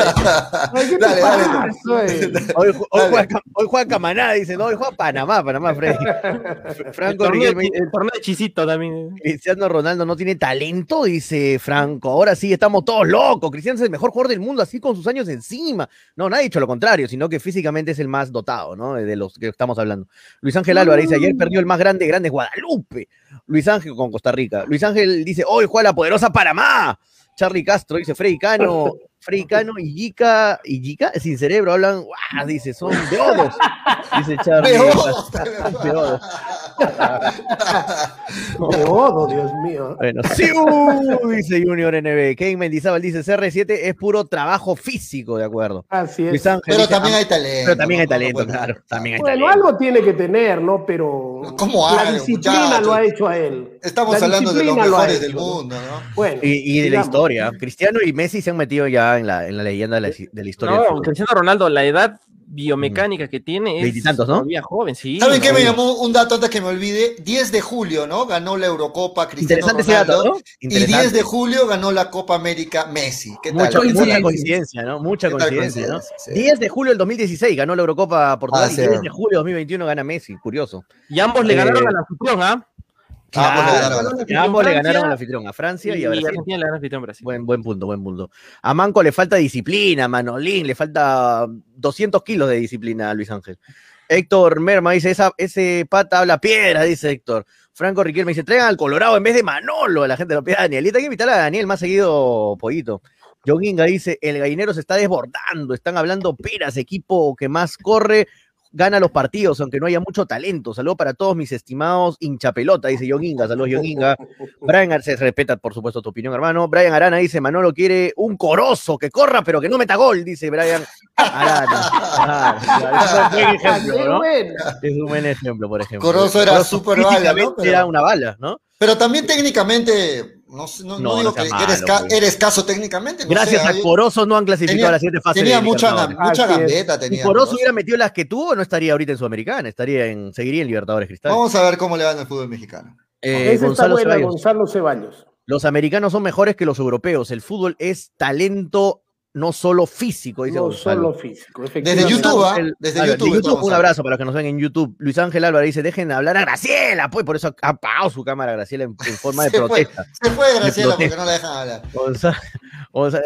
Ay, ¿qué te Dale, dale. Hoy, hoy juega, hoy juega Camaná, dice, no, hoy juega Panamá, Panamá, Freddy. *laughs* Franco dice, el torneo de Chisito también. Cristiano Ronaldo no tiene talento, dice Franco. Ahora sí, estamos todos locos. Cristiano es el mejor jugador del mundo, así con sus años encima. No, nadie ha dicho lo contrario, sino que físicamente es el más dotado, ¿no? De los que estamos hablando. Luis Ángel Álvarez dice, ayer perdió el más grande, grande Guadalupe. Luis Ángel con Costa Rica. Luis Ángel dice, hoy juega la poderosa Panamá. Charlie Castro dice, Freddy Cano, *laughs* Freddy Cano y Yica, y Yica sin cerebro hablan, guau, dice, son beodos. Dice Charlie. Beodos. Beodos. Dios mío. Bueno, sí, uh, *laughs* dice Junior NB. Kevin Mendizábal dice CR7 es puro trabajo físico, de acuerdo. Así es. Ángel Pero dice, también "Ah, hay talento. pero también hay ¿no? No talento, claro. También hay Bueno, talento. algo tiene que tener, ¿no? Pero ¿Cómo la algo, disciplina lo ha hecho a él. Estamos La hablando de los disciplina lo mejores del mundo, ¿no? Bueno, Y, y de la historia. Cristiano y Messi se han metido ya en la, en la leyenda de la, de la historia. No. Cristiano Ronaldo, la edad biomecánica que tiene es Veintitantos, ¿no? todavía joven, sí. ¿Saben qué no, me llamó un dato antes que me olvide? 10 de julio, ¿no? Ganó la Eurocopa Cristiano Interesante ese dato. Y 10 Interesante. de julio ganó la Copa América Messi. ¿Qué tal? Mucha, coincidencia, ¿no? Mucha ¿Qué tal coincidencia, ¿no? coincidencia? Sí. 10 de julio del 2016 ganó la Eurocopa Portugal Ah, y sí. 10 de julio del 2021 gana Messi, curioso. Y ambos le Eh, ganaron al anfitrión, ¿ah? Claro, ambos le ganaron al anfitrión, a Francia y, Y, a Brasil. Argentina le ganaron al anfitrión a Brasil. Buen, buen punto, buen punto. A Manco le falta disciplina, Manolín, le falta 200 kilos de disciplina a Luis Ángel. Héctor Merma dice, Esa, ese pata habla piedra, dice Héctor. Franco Riquelme dice, traigan al Colorado en vez de Manolo, la gente lo pide a Daniel. Y hay que invitar a Daniel más seguido, pollito. Joguinga dice, el gallinero se está desbordando, están hablando peras, equipo que más corre, gana los partidos, aunque no haya mucho talento. Saludos para todos mis estimados hinchapelota, dice Yoguinga. Saludos, Yoguinga. *laughs* Brian Ar- se respeta, por supuesto, tu opinión, hermano. Brian Arana dice: Manolo quiere un corozo que corra, pero que no meta gol, dice Brian Arana. *laughs* Ah, es un buen ejemplo. Es un buen ejemplo, por ejemplo. Corozo era súper bala, ¿no? Pero- Era una bala, ¿no? Pero también técnicamente, no, no, no No, digo que eres, malo, ca- pues. eres caso técnicamente. no Gracias sé, a Corozo no han clasificado tenía- a la siguiente fase. Tenía mucha, gambeta. Si Tenía Corozo. hubiera metido las que tuvo, no estaría ahorita en Sudamericana, estaría en, seguiría en Libertadores Cristal. Vamos a ver cómo le va en el fútbol mexicano. Eh, Esa está Gonzalo buena, Ceballos. Gonzalo Ceballos. Los americanos son mejores que los europeos. El fútbol es talento no solo físico, dice No Gonzalo. solo físico, Desde. YouTube, ¿ah? El- Desde ver, YouTube. de estamos un abrazo para los que nos ven en YouTube. Luis Ángel Álvarez dice, dejen hablar a Graciela, pues por eso ha apagado su cámara Graciela en, en forma *laughs* de Se fue. protesta. Se fue Graciela porque no la dejan hablar.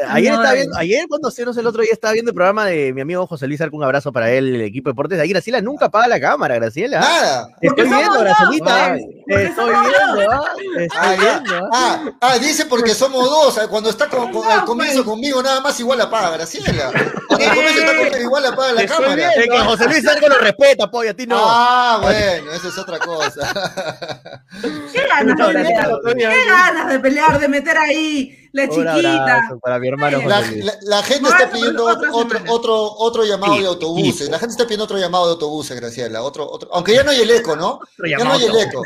Ayer No, estaba eh. viendo, ayer cuando se nos el otro día estaba viendo el programa de mi amigo José Luis Arco, un abrazo para él, el equipo de deportes. Ahí Graciela nunca apaga la cámara, Graciela. Nada. Te estoy viendo, Gracielita. Te porque estoy viendo, ¿ah? Te estoy Ah, viendo, ¿ah? Ah, ah, dice porque somos dos. ah, Cuando está con- con- al comienzo pues. conmigo, nada más igual Graciela. *laughs* Conmigo, igual apaga la Te estoy cámara. Es que José Luis *laughs* Arco lo respeta, pollo, a ti no. Ah, bueno, eso es otra cosa. *laughs* ¿Qué ganas de pelear? ¿Qué ganas de pelear, de meter ahí la chiquita? abrazo para mi hermano La, José Luis. la- la gente está pidiendo otro, otro, otro, otro llamado Sí, de autobuses. La gente está pidiendo otro llamado de autobuses, Graciela. Otro, otro. Aunque ya no hay el eco, ¿no? Ya no hay el eco.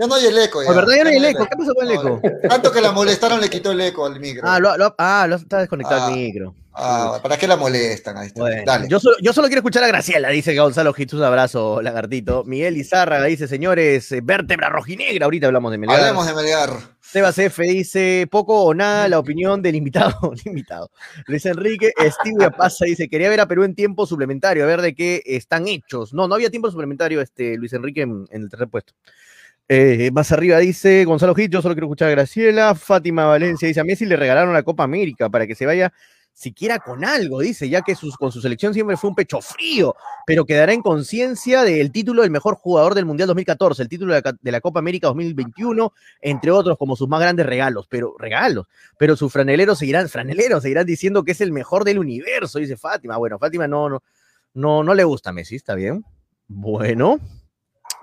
Ya no hay el eco. La verdad ya no hay el eco. ¿Qué pasó con el eco? Tanto que la molestaron, le quitó el eco al micro. Ah, lo, lo- ah, lo está desconectado Ah. el micro. Ah, ¿Para qué la molestan? Ahí está. Bueno, Dale. Yo, solo, yo solo quiero escuchar a Graciela, dice Gonzalo Jesús, abrazo, lagartito. Miguel Izárraga dice, señores, eh, vértebra rojinegra, ahorita hablamos de Melgar. Hablemos de Melgar. Sebas F dice, poco o nada la opinión del invitado. *laughs* invitado. Luis Enrique, Steve pasa dice, quería ver a Perú en tiempo suplementario, a ver de qué están hechos. No, no había tiempo suplementario, este, Luis Enrique en, en el tercer puesto. Eh, más arriba dice Gonzalo Hit, yo solo quiero escuchar a Graciela. Fátima Valencia dice, a Messi le regalaron la Copa América para que se vaya siquiera con algo, dice, ya que sus, con su selección siempre fue un pecho frío, pero quedará en conciencia del título del mejor jugador del Mundial 2014, el título de la, Copa América 2021, entre otros como sus más grandes regalos, pero regalos, pero sus franeleros seguirán, franeleros seguirán diciendo que es el mejor del universo, dice Fátima. Bueno, Fátima no, no, no, no le gusta a Messi, está bien. Bueno.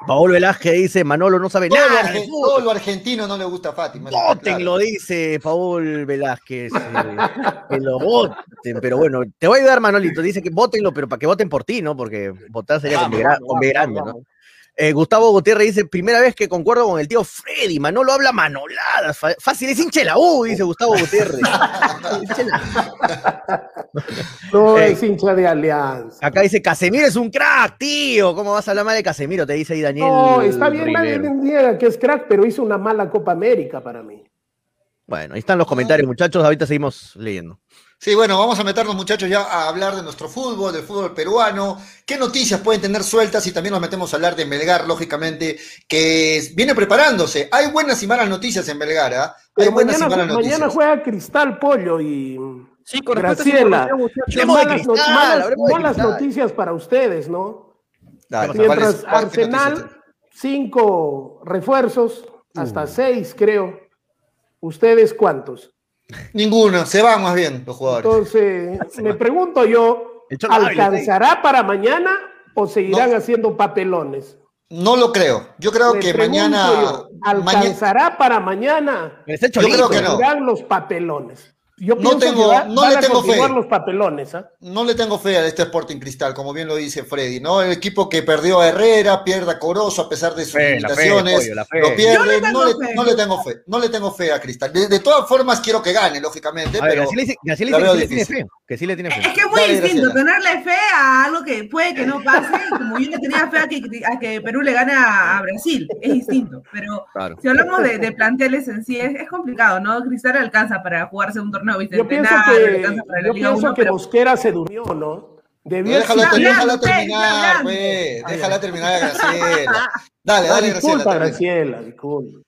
Paolo Velázquez dice, Manolo no sabe Todo lo, nada. de argen- fútbol". todo lo argentino no le gusta a Fátima. Voten, lo dice Paul Velázquez. eh, *laughs* que lo voten, pero bueno, te voy a ayudar, Manolito. Dice que votenlo, pero para que voten por ti, ¿no? Porque votar sería con, vamos, grande, ¿no? Eh, Gustavo Gutiérrez dice, primera vez que concuerdo con el tío Freddy, Manolo habla manoladas, fácil es hinche la U, dice Gustavo Gutiérrez. *laughs* No Ey. es hincha de Alianza. Acá dice, Casemiro es un crack, tío, ¿cómo vas a hablar mal de Casemiro? Te dice ahí Daniel. No, está bien, niega que es crack, pero hizo una mala Copa América para mí. Bueno, ahí están los comentarios, muchachos, ahorita seguimos leyendo. Sí, bueno, vamos a meternos muchachos ya a hablar de nuestro fútbol, del fútbol peruano, qué noticias pueden tener sueltas y también nos metemos a hablar de Melgar, lógicamente, que viene preparándose. Hay buenas y malas noticias en Melgar, ¿ah? Hay Pero buenas y mañana, malas noticias. mañana juega Cristal Pollo y Sí, con Graciela. malas, no- noticias para ustedes, ¿no? Dale, ¿cuál Mientras es- noticias Arsenal, cinco refuerzos, hasta seis creo. ¿Ustedes cuántos? Ninguno, se van más bien los jugadores. Entonces, me pregunto yo, ¿alcanzará para mañana o seguirán haciendo papelones? No lo creo. Yo creo Me que mañana, yo, maña- ¿alcanzará para mañana? Yo creo que no. Seguirán los papelones. Yo No pienso tengo- que va- no van le a tengo fe. los papelones. ¿ah? no le tengo fe a este Sporting Cristal, como bien lo dice Freddy, ¿no? El equipo que perdió a Herrera, pierde a Corozo a pesar de sus Fe, la fe, limitaciones, la fe. lo pierde, le no, le, no le tengo fe, no le tengo fe a Cristal. De, de todas formas quiero que gane, lógicamente, ver, pero Graciela dice, Graciela la dice veo que sí le tiene fe, que sí le tiene fe. Es que es muy Dale, distinto Graciela. tenerle fe a algo que puede que no pase, como yo le tenía fe a que, a que Perú le gane a, a Brasil, es distinto. Pero Claro. si hablamos de, de planteles en sí, es, es complicado, ¿no? Cristal alcanza para jugarse un torneo Yo pienso que, yo pienso 1, que pero Mosquera se durmió, ¿no? No, Debió déjala, hablando, déjala terminar, pues, déjala terminar a *laughs* Graciela. Dale, dale, Graciela. disculpa. Graciela, disculpa.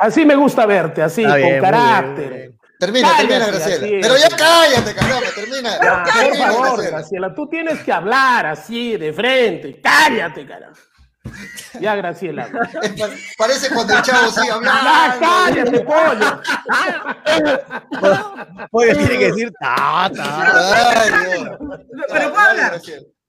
Así me gusta verte, así, con carácter. Termina, Cállate, termina, Graciela. Graciela. Pero ya cállate, caramba, termina. Ya, por favor, Graciela. Graciela, tú tienes que hablar así, de frente. Cállate, carajo. Ya, Graciela. *laughs* Parece cuando el chavo sigue Ya, hablando. cállate, pollo. Oye, tiene que decir ta, ta. Ay, Dios. pero puedo hablar.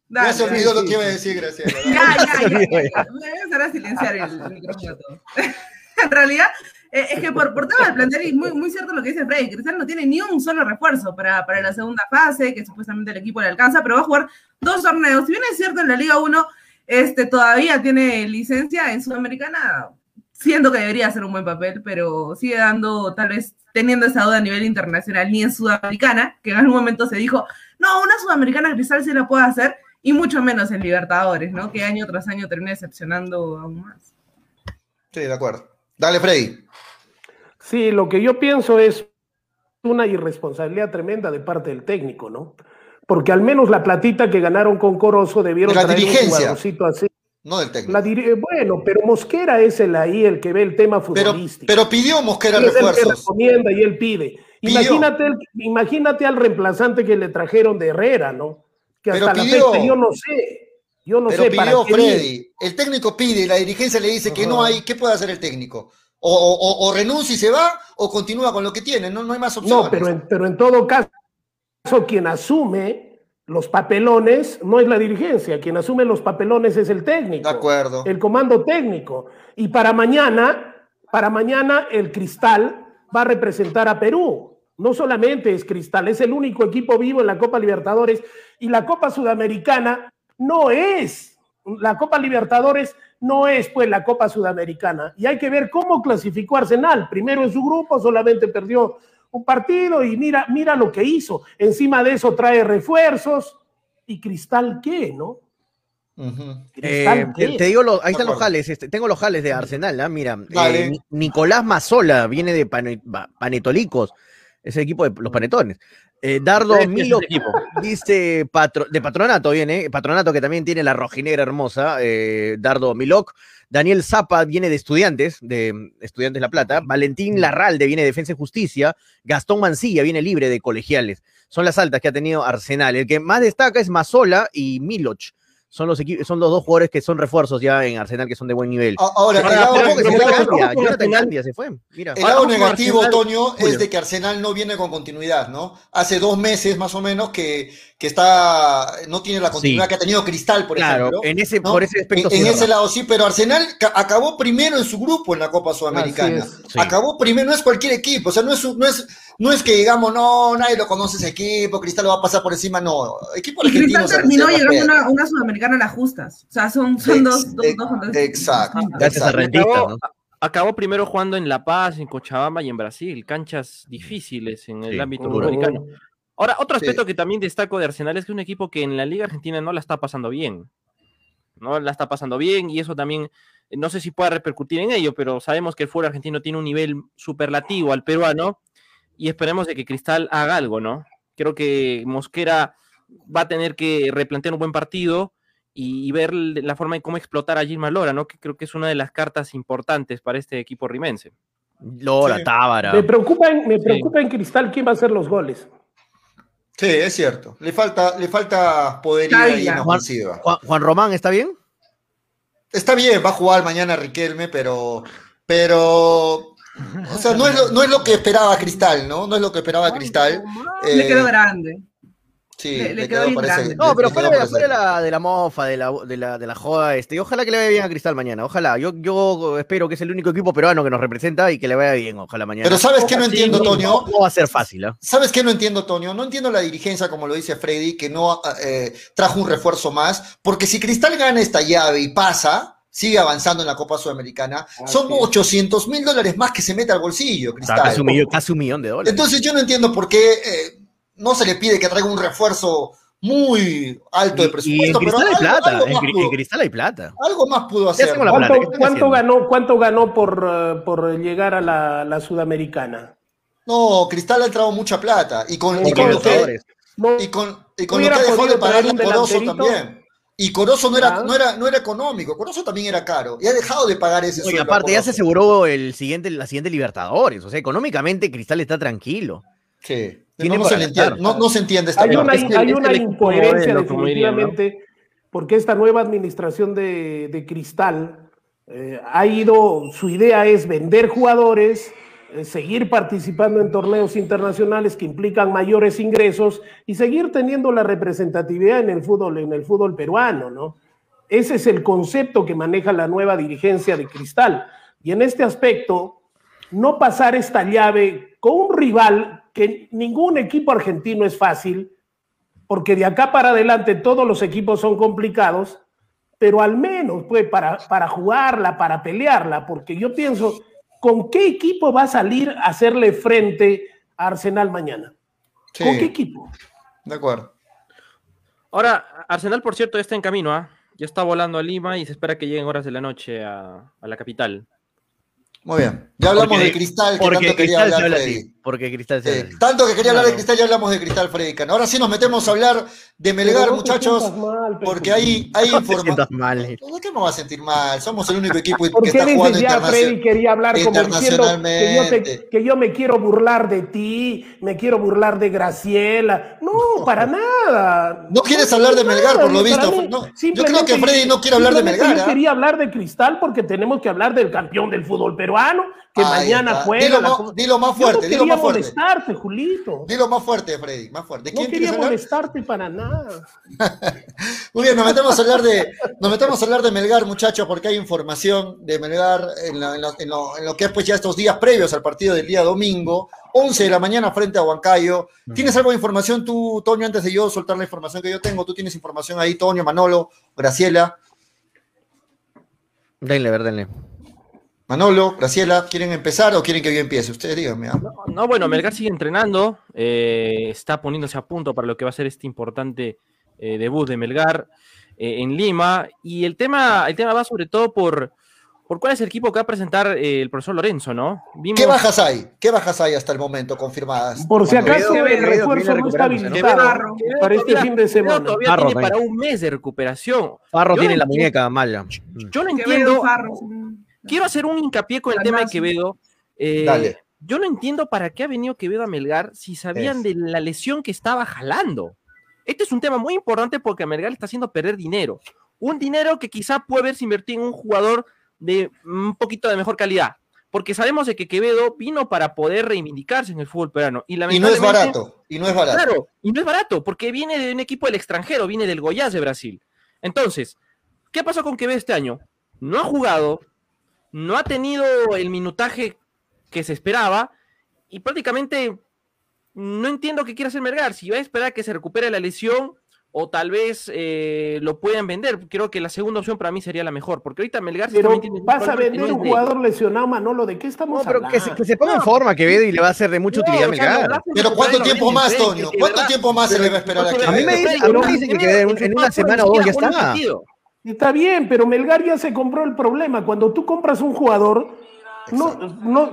Dale, Ya se olvidó lo que iba a decir, Graciela. Ya, ya, *laughs* ya, ya. Voy a empezar a silenciar el, micrófono a todos. *laughs* en realidad, eh, es que por, por tema del plantel, y muy, muy cierto lo que dice Freddy, Cristal no tiene ni un solo refuerzo para, para la segunda fase, que supuestamente el equipo le alcanza, pero va a jugar dos torneos. Si bien es cierto en la Liga 1, este, todavía tiene licencia en Sudamericana, siento que debería hacer un buen papel, pero sigue dando, tal vez, teniendo esa duda a nivel internacional, ni en Sudamericana, que en algún momento se dijo, no, una Sudamericana Cristal sí la puede hacer, y mucho menos en Libertadores, ¿no? Que año tras año termina decepcionando aún más. Sí, de acuerdo. Dale, Freddy. Sí, lo que yo pienso es, una irresponsabilidad tremenda de parte del técnico, ¿no? Porque al menos la platita que ganaron con Corozo debieron De la traer dirigencia. así. No del técnico. La dir- bueno, pero Mosquera es el ahí el que ve el tema futbolístico. pero pidió Mosquera es el que refuerzos. recomienda y él pide. Pidió. Imagínate, el- imagínate al reemplazante que le trajeron de Herrera, ¿no? Que Pero hasta pidió. la fecha yo no sé. Yo no Pero sé para pidió qué viene. Freddy. El técnico pide y la dirigencia le dice que no hay. ¿Qué puede hacer el técnico? O, o- o- o renuncia y se va, o continúa con lo que tiene. No, no hay más opciones. No, pero en, pero en todo caso, quien asume los papelones no es la dirigencia, quien asume los papelones es el técnico. De acuerdo. El comando técnico. Y para mañana, para mañana el Cristal va a representar a Perú. No solamente es Cristal, es el único equipo vivo en la Copa Libertadores y la Copa Sudamericana no es. La Copa Libertadores no es pues la Copa Sudamericana. Y hay que ver cómo clasificó Arsenal. Primero en su grupo solamente perdió un partido y mira, mira lo que hizo. Encima de eso trae refuerzos. ¿Y Cristal qué, no? Cristal, Eh, ¿qué? te, te digo, lo- ahí están los jales, este, tengo los jales de Arsenal, ¿ah? mira, eh, Ni- Nicolás Mazola viene de Pane- Panetolicos, es el equipo de los panetones. Eh, Dardo ¿Ese es Milo dice patro- de Patronato viene, Patronato que también tiene la rojinegra hermosa, eh, Dardo Milok. Daniel Zapa viene de Estudiantes, de mm, Estudiantes La Plata. Valentín Larralde viene de Defensa y Justicia. Gastón Mancilla viene libre de Colegiales. Son las altas que ha tenido Arsenal. El que más destaca es Mazola y Miloch. Son los, son los dos jugadores que son refuerzos ya en Arsenal, que son de buen nivel. Ahora, el lado, se fue. Mira. el lado negativo, Arsenal, Toño, es de que Arsenal no viene con continuidad, ¿no? Hace dos meses más o menos que, que está, no tiene la continuidad Sí. que ha tenido Cristal, por Claro, ejemplo. en ese, ¿no? por ese aspecto En, sí en es ese lado sí, pero Arsenal ca- acabó primero en su grupo en la Copa Sudamericana. Sí. Acabó primero, no es cualquier equipo, o sea, no es, no es, no es que digamos, no, nadie lo conoce ese equipo, Cristal lo va a pasar por encima, no. Equipo Y argentino Cristal terminó llegando a una, una sudamericana a las justas. O sea, son, son Ex- dos, dos, ex- dos contra- exacto. Gracias a acabó, ¿no? a- acabó primero jugando en La Paz, en Cochabamba y en Brasil, canchas difíciles en el Sí. ámbito Ujú. sudamericano. Ahora, otro Sí. aspecto que también destaco de Arsenal es que es un equipo que en la Liga Argentina no la está pasando bien. No la está pasando bien y eso también, no sé si pueda repercutir en ello, pero sabemos que el fútbol argentino tiene un nivel superlativo al peruano y esperemos de que Cristal haga algo, ¿no? Creo que Mosquera va a tener que replantear un buen partido y, y ver la forma de cómo explotar a Gilmar Lora, ¿no? Que creo que es una de las cartas importantes para este equipo rimense. Lora, Sí. Tábara. Me preocupa, en, me preocupa en Cristal quién va a hacer los goles. Sí, es cierto. Le falta, le falta poderío ahí en ofensiva. Juan, Juan Román, ¿está bien? Está bien, va a jugar mañana Riquelme, pero, pero, o sea, no es lo, no es lo que esperaba Cristal, ¿no? No es lo que esperaba Cristal. Le Eh, quedó grande. Sí, le- le, le quedó, quedó parece- grande. No, le- pero le fuera, fuera de ese- la, de la mofa, de la, de la, de la joda, este, y ojalá que le vaya bien a Cristal mañana, ojalá. Yo, yo espero que es el único equipo peruano que nos representa y que le vaya bien, ojalá mañana. Pero ¿sabes qué no Sí, entiendo, no, Toño? no va a ser fácil, ¿ah? ¿Sabes qué no entiendo, Toño? No entiendo la dirigencia, como lo dice Freddy, que no eh, trajo un refuerzo más, porque si Cristal gana esta llave y pasa, sigue avanzando en la Copa Sudamericana, son Así es. 800 mil dólares más que se mete al bolsillo, Cristal. casi, un millón, casi un millón de dólares. Entonces yo no entiendo por qué eh, no se le pide que traiga un refuerzo muy alto de y, y en presupuesto, pero Cristal hay algo, plata, algo en, pudo, Cristal hay plata. algo más pudo hacer. la. ¿Cuánto, ganó, cuánto ganó por, eh, por llegar a la, la Sudamericana? No, Cristal ha entrado mucha plata y con, y con lo los que. No, y con, y con lo que dejado de podido traer pagarle un a Corozo delanterito. también. Y Corozo no era, no, era, no era económico, Corozo también era caro. Y ha dejado de pagar ese a aparte ya se aseguró el siguiente, la siguiente Libertadores. O sea, económicamente Cristal está tranquilo. Sí. No, no se entiende, no, no se entiende esta hay una, parte. Es que- hay una incoherencia definitivamente, porque esta nueva administración de, de Cristal eh, ha ido, su idea es vender jugadores, seguir participando en torneos internacionales que implican mayores ingresos y seguir teniendo la representatividad en el fútbol, en el fútbol peruano, ¿no? Ese es el concepto que maneja la nueva dirigencia de Cristal. Y en este aspecto, no pasar esta llave con un rival que ningún equipo argentino es fácil, porque de acá para adelante todos los equipos son complicados, pero al menos pues, para, para jugarla, para pelearla, porque yo pienso, ¿con qué equipo va a salir a hacerle frente a Arsenal mañana? Sí, ¿Con qué equipo? de acuerdo. Ahora, Arsenal, por cierto, ya está en camino, ¿ah? Ya está volando a Lima y se espera que lleguen horas de la noche a, a la capital. Muy bien. Ya hablamos Porque- de Cristal, que porque tanto quería Cristal se hablar habla Freddy. así. Porque Cristal se... tanto que quería hablar de. Cristal, ya hablamos de Cristal, Freddy Cano. Ahora sí nos metemos a hablar de Melgar, muchachos, mal, porque hay, hay No información. mal. ¿De qué me va a sentir mal? Somos el único equipo ¿Por que está jugando desde ya Freddy internacional. quería hablar como diciendo que yo, internacionalmente. te- que yo me quiero burlar de ti, me quiero burlar de Graciela? No, para nada. No quieres hablar de Melgar, por lo visto. mí, No, yo creo que Freddy no quiere hablar de Melgar, Yo ¿ah? quería hablar de Cristal porque tenemos que hablar del campeón del fútbol peruano, que Ahí mañana está. juega. Dilo la dilo más fuerte, dilo más fuerte. molestarte, Julito. Dilo más fuerte, Freddy, más fuerte. ¿De No quería molestarte para nada. *laughs* Muy bien, nos metemos a hablar de, nos metemos a hablar de Melgar, muchachos, porque hay información de Melgar en, la- en lo, en lo- en lo que es pues ya estos días previos al partido del día domingo, 11 de la mañana frente a Huancayo. ¿Tienes algo de información tú, Toño, antes de yo soltar la información que yo tengo? ¿Tú tienes información ahí, Toño, Manolo, Graciela? Denle, a ver, denle. Manolo, Graciela, ¿quieren empezar o quieren que yo empiece? Ustedes díganme. ¿ah? No, bueno, Melgar sigue entrenando, eh, está poniéndose a punto para lo que va a ser este importante eh, debut de Melgar eh, en Lima. Y el tema, el tema va sobre todo por, por cuál es el equipo que va a presentar eh, el profesor Lorenzo, ¿no? Vimos, ¿Qué bajas hay? ¿Qué bajas hay hasta el momento confirmadas? Por si acaso Quevedo, el refuerzo no está habilitado para este todavía- fin de Quevedo semana. todavía Farro tiene para un mes de recuperación. Farro Yo tiene no la muñeca mala. Yo no Quevedo, entiendo. Farro. Quiero hacer un hincapié con el tema de. Quevedo. Eh, Dale. Yo no entiendo para qué ha venido Quevedo a Melgar si sabían Es. de la lesión que estaba jalando. Este es un tema muy importante porque a Melgar le está haciendo perder dinero. Un dinero que quizá puede haberse invertido en un jugador de un poquito de mejor calidad. Porque sabemos de que Quevedo vino para poder reivindicarse en el fútbol peruano. Y, Y no es barato, y no es barato. Claro, y no es barato, porque viene de un equipo del extranjero, viene del Goiás de Brasil. Entonces, ¿qué pasó con Quevedo este año? No ha jugado, no ha tenido el minutaje que se esperaba, y prácticamente no entiendo qué quiere hacer Melgar, si va a esperar a que se recupere la lesión, o tal vez eh, lo puedan vender. Creo que la segunda opción para mí sería la mejor, porque ahorita Melgar sí Pero también tiene un vas a que vender no un jugador lesionado, Manolo, ¿de qué No, estamos pero que se, que se ponga en No. forma Quevedo y le va a ser de mucha No, utilidad a o sea, Melgar. Melgar se Pero ¿cuánto tiempo más, Toño? que ¿Cuánto tiempo más se le va a esperar a mí me dicen que en- una semana o dos ya está. Está bien, pero Melgar ya se compró el problema. Cuando tú compras un jugador, no, no,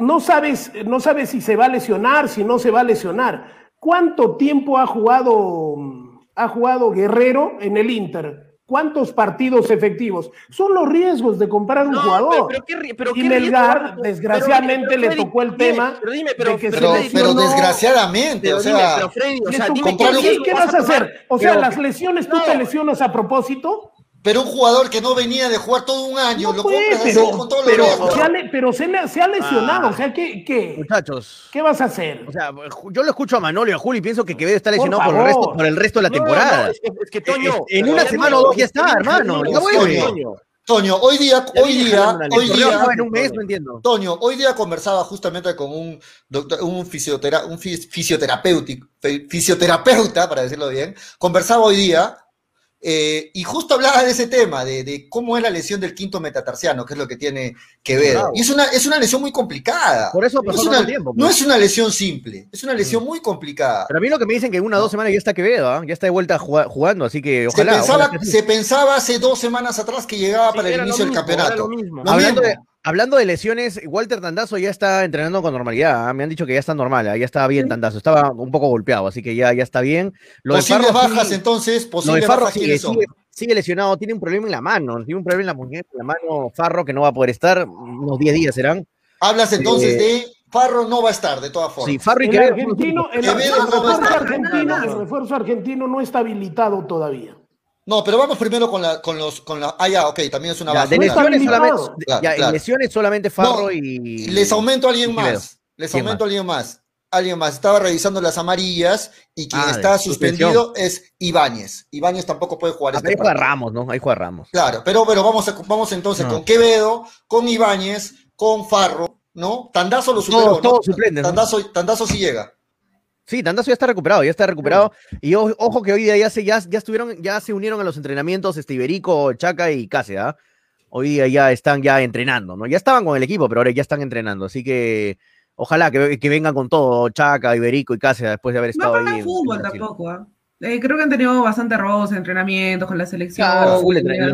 no, sabes, no sabes si se va a lesionar, si no se va a lesionar. ¿Cuánto tiempo ha jugado, ha jugado Guerrero en el Inter? ¿Cuántos partidos efectivos? Son los riesgos de comprar un No, jugador. pero- pero qué pero y Melgar, riesgo, desgraciadamente, pero, le tocó el dime, tema pero dime, pero, de que Freddy, desgraciadamente, o dime, sea, pero Freddy, o sea, dime qué un- ¿Qué, riesgo qué vas a hacer? O sea, las lesiones tú te lesionas a propósito. Pero un jugador que no venía de jugar todo un año, No lo puede, compras así pero, con todos los pero, riesgos. se ha, pero se, le- se ha lesionado. Ah. O sea, ¿qué, qué, Muchachos. qué vas a hacer? O sea, yo lo escucho a Manolo y a Julio y pienso que Quevedo está lesionado por, el, resto, por el resto de la No, no, temporada. es que, es que, Toño, en pero una semana o dos ya está, hermano, Toño, ya vuelve. Toño. Toño, hoy día, hoy día, hoy día, en un mes, no entiendo. Toño, hoy día conversaba justamente con un doctor, un, fisiotera, un fisioterapeuta, para decirlo bien, conversaba hoy día eh, y justo hablaba de ese tema, de, de cómo es la lesión del quinto metatarsiano, que es lo que tiene Quevedo. Bravo. Y es una, es una lesión muy complicada. Por eso No pasó es, tanto una, tiempo. no pues. es una lesión simple, es una lesión muy complicada. Pero a mí lo que me dicen que en una o dos semanas ya está Quevedo, ¿ah? ya está de vuelta juga- jugando, así que Se ojalá. pensaba, ojalá que sí. se pensaba hace dos semanas atrás que llegaba Sí, para el inicio del mismo, campeonato. lo mismo. Lo hablando, de, mismo. Hablando de lesiones, Walter Tandazo ya está entrenando con normalidad. ¿ah? Me han dicho que ya está normal, ¿ah? ya está bien Tandazo. Estaba un poco golpeado, así que ya, ya está bien. Lo de Posibles Farro bajas, entonces, posibles Farro bajas, sigue, sigue, sigue lesionado, tiene un problema en la mano, tiene un problema en la muñeca, en la mano Farro que no va a poder estar, unos 10 días serán. Hablas entonces Eh, de Farro no va a estar, de todas formas. Sí, Farro y El Quevedo. argentino, el, Quevedo el no va a refuerzo estar. argentino, el refuerzo argentino no está habilitado todavía. No, pero vamos primero con la, con los, con la. Ah, ya, ok, también es una Ya, de lesiones solamente, Claro, ya, en claro. lesiones solamente Farro No, y. Les aumento a alguien más. Les ¿Quién aumento a alguien más. Alguien más. Estaba revisando las amarillas y quien Ah, está suspendido es Ibáñez. Ibáñez tampoco puede jugar Ah, este ahí juega. Ramos, ¿no? Ahí juega Ramos. Claro, pero, pero vamos, a- vamos entonces No. con Quevedo, con Ibáñez, con Farro, ¿no? Tandazo lo superó, Todos, ¿no? todos suplentes. ¿no? Tandazo, Tandazo sí llega. Sí, Tandazo ya está recuperado, ya está recuperado. Y o- ojo que hoy día ya se, ya, ya estuvieron, ya se unieron a los entrenamientos este Iberico, Chaca y Cáceres, ¿ah? Hoy día ya están ya entrenando, ¿no? Ya estaban con el equipo, pero ahora ya están entrenando. Así que ojalá que, que vengan con todo, Chaca, Iberico y Cáceres después de haber No estado ahí. juegan en- fútbol en tampoco, ¿ah? Eh, creo que han tenido bastante roce, entrenamientos con la selección. Claro,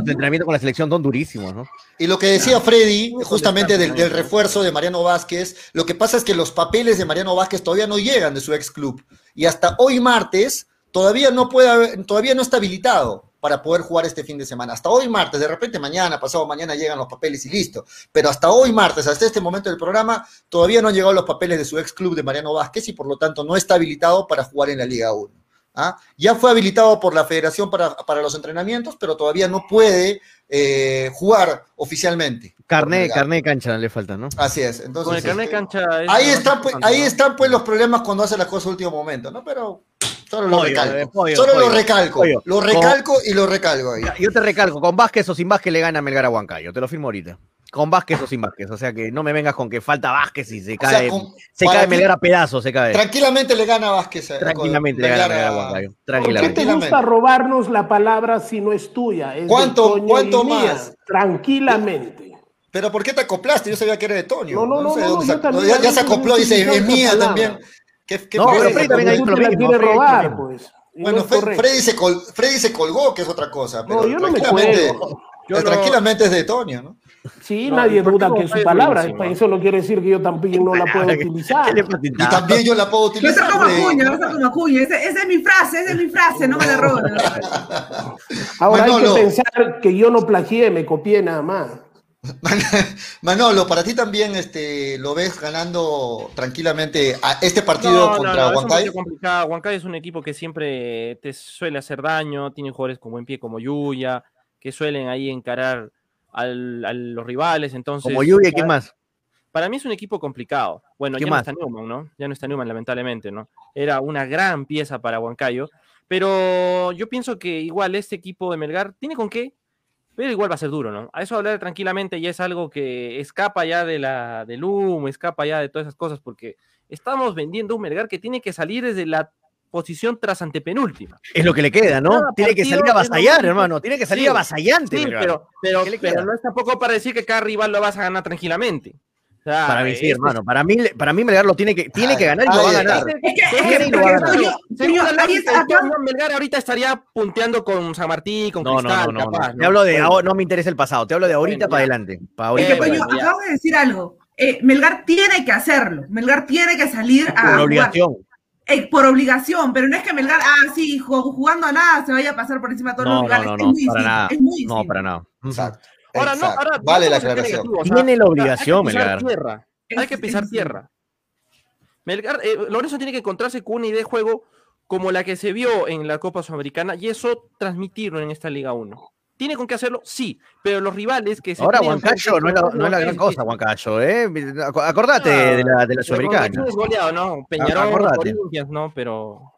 los entrenamientos con la selección son durísimos, ¿no? Y lo que decía Freddy, justamente del, del refuerzo de Mariano Vázquez, lo que pasa es que los papeles de Mariano Vázquez todavía no llegan de su ex club. Y hasta hoy martes todavía no puede haber- todavía no está habilitado para poder jugar este fin de semana. Hasta hoy martes, de repente mañana, pasado mañana llegan los papeles y listo. Pero hasta hoy martes, hasta este momento del programa, todavía no han llegado los papeles de su ex club de Mariano Vázquez y por lo tanto no está habilitado para jugar en la Liga 1. ¿Ah? Ya fue habilitado por la federación para, para los entrenamientos, pero todavía no puede eh, jugar oficialmente. Carné, carné de cancha le falta, ¿no? Así es. Entonces, Con el carnet de este, cancha. es ahí están, pues, ahí están pues los problemas cuando hace las cosas último momento, ¿no? Pero solo lo recalco. eh, solo lo recalco. Lo recalco y lo recalco ahí. Yo te recalco, con Vázquez o sin Vázquez le gana Melgar a Huancayo, te lo firmo ahorita. Con Vázquez o sin Vázquez, o sea que no me vengas con que falta Vázquez y se O sea, cae, con- se cae Melgar a pedazos, se cae. Tranquilamente le gana a Vázquez. eh, Tranquilamente le gana Melgar a a-. ¿Por qué te gusta robarnos la palabra si no es tuya? Es ¿Cuánto- Toño cuánto mía. más? Tranquilamente. Pero ¿por qué te acoplaste? Yo sabía que era de Tonio. No, no, no, no, también ya, a ya se acopló, dice, es mía también. palabra. ¿Qué, qué No, pero Freddy también ha dicho Tú lo te la mismo, quieres Freddy ha dicho lo robar, pues. Bueno. Freddy se, se colgó, que es otra cosa. Pero No, yo no me cuelgo. Yo eh, no- tranquilamente es de Tonio, ¿no? Sí, No, nadie ¿por qué duda que es su palabra. buenísimo? Eso no quiere decir que yo también no la puedo *laughs* ¿Qué- utilizar. Y también yo la puedo utilizar. a ser como Acuña. Esa esa es mi frase, esa es mi frase, no me la roben. *laughs* Ahora hay que pensar que yo no plagié, me copié nada más. *laughs* Manolo, para ti también este, lo ves ganando tranquilamente a este partido No, contra no, complicado. Huancayo es un equipo que siempre te suele hacer daño, tiene jugadores con buen pie como Yuya, que suelen ahí encarar al- a los rivales. Entonces, Como Lluvia, ¿quién para- más? Para mí es un equipo complicado. Bueno, ¿Qué ya más? no está Newman, ¿no? Ya no está Newman, lamentablemente, ¿no? Era una gran pieza para Huancayo. Pero yo pienso que igual este equipo de Melgar tiene con qué, pero igual va a ser duro, ¿no? A eso hablar tranquilamente ya es algo que escapa ya de la, del humo, escapa ya de todas esas cosas, porque estamos vendiendo un Melgar que tiene que salir desde la posición tras antepenúltima. Es lo que le queda, ¿no? Cada Tiene que salir a avasallar, hermano. Tiene que salir Sí, avasallante. Sí, pero, pero, no es tampoco para decir que cada rival lo vas a ganar tranquilamente. O sea, Para mí sí, hermano. Para mí, para mí Melgar lo tiene que, tiene que ganar y lo va a Ay, ganar. Melgar ahorita estaría punteando con San Martín, con No, Cristal, no, no, capaz, no. Te hablo de Bueno, ahora, no me interesa el pasado, te hablo de ahorita Bueno, para adelante. Para Es ahorita bueno, acabo de decir algo. Eh, Melgar tiene que hacerlo. Melgar tiene que salir a Por obligación. Eh, por obligación, pero no es que Melgar, ah, sí, ju- jugando a nada, se vaya a pasar por encima de todos No, los no, rivales. no, Es no, muy para nada. es muy No, para nada. Exacto. Ahora no, ahora vale la aclaración. negativos, o sea, Tiene la obligación, Melgar. tierra. Hay que pisar tierra. Melgar, eh, Lorenzo tiene que encontrarse con una idea de juego como la que se vio en la Copa Sudamericana y eso transmitirlo en esta Liga 1. ¿Tiene con qué hacerlo? Sí, pero los rivales que se Ahora Huancayo no no es la gran cosa, Huancayo, ¿eh? Ac- Acordate de la, de la Sudamericana. Es goleado, ¿no? Peñarol. Corinthians, ¿no? Pero.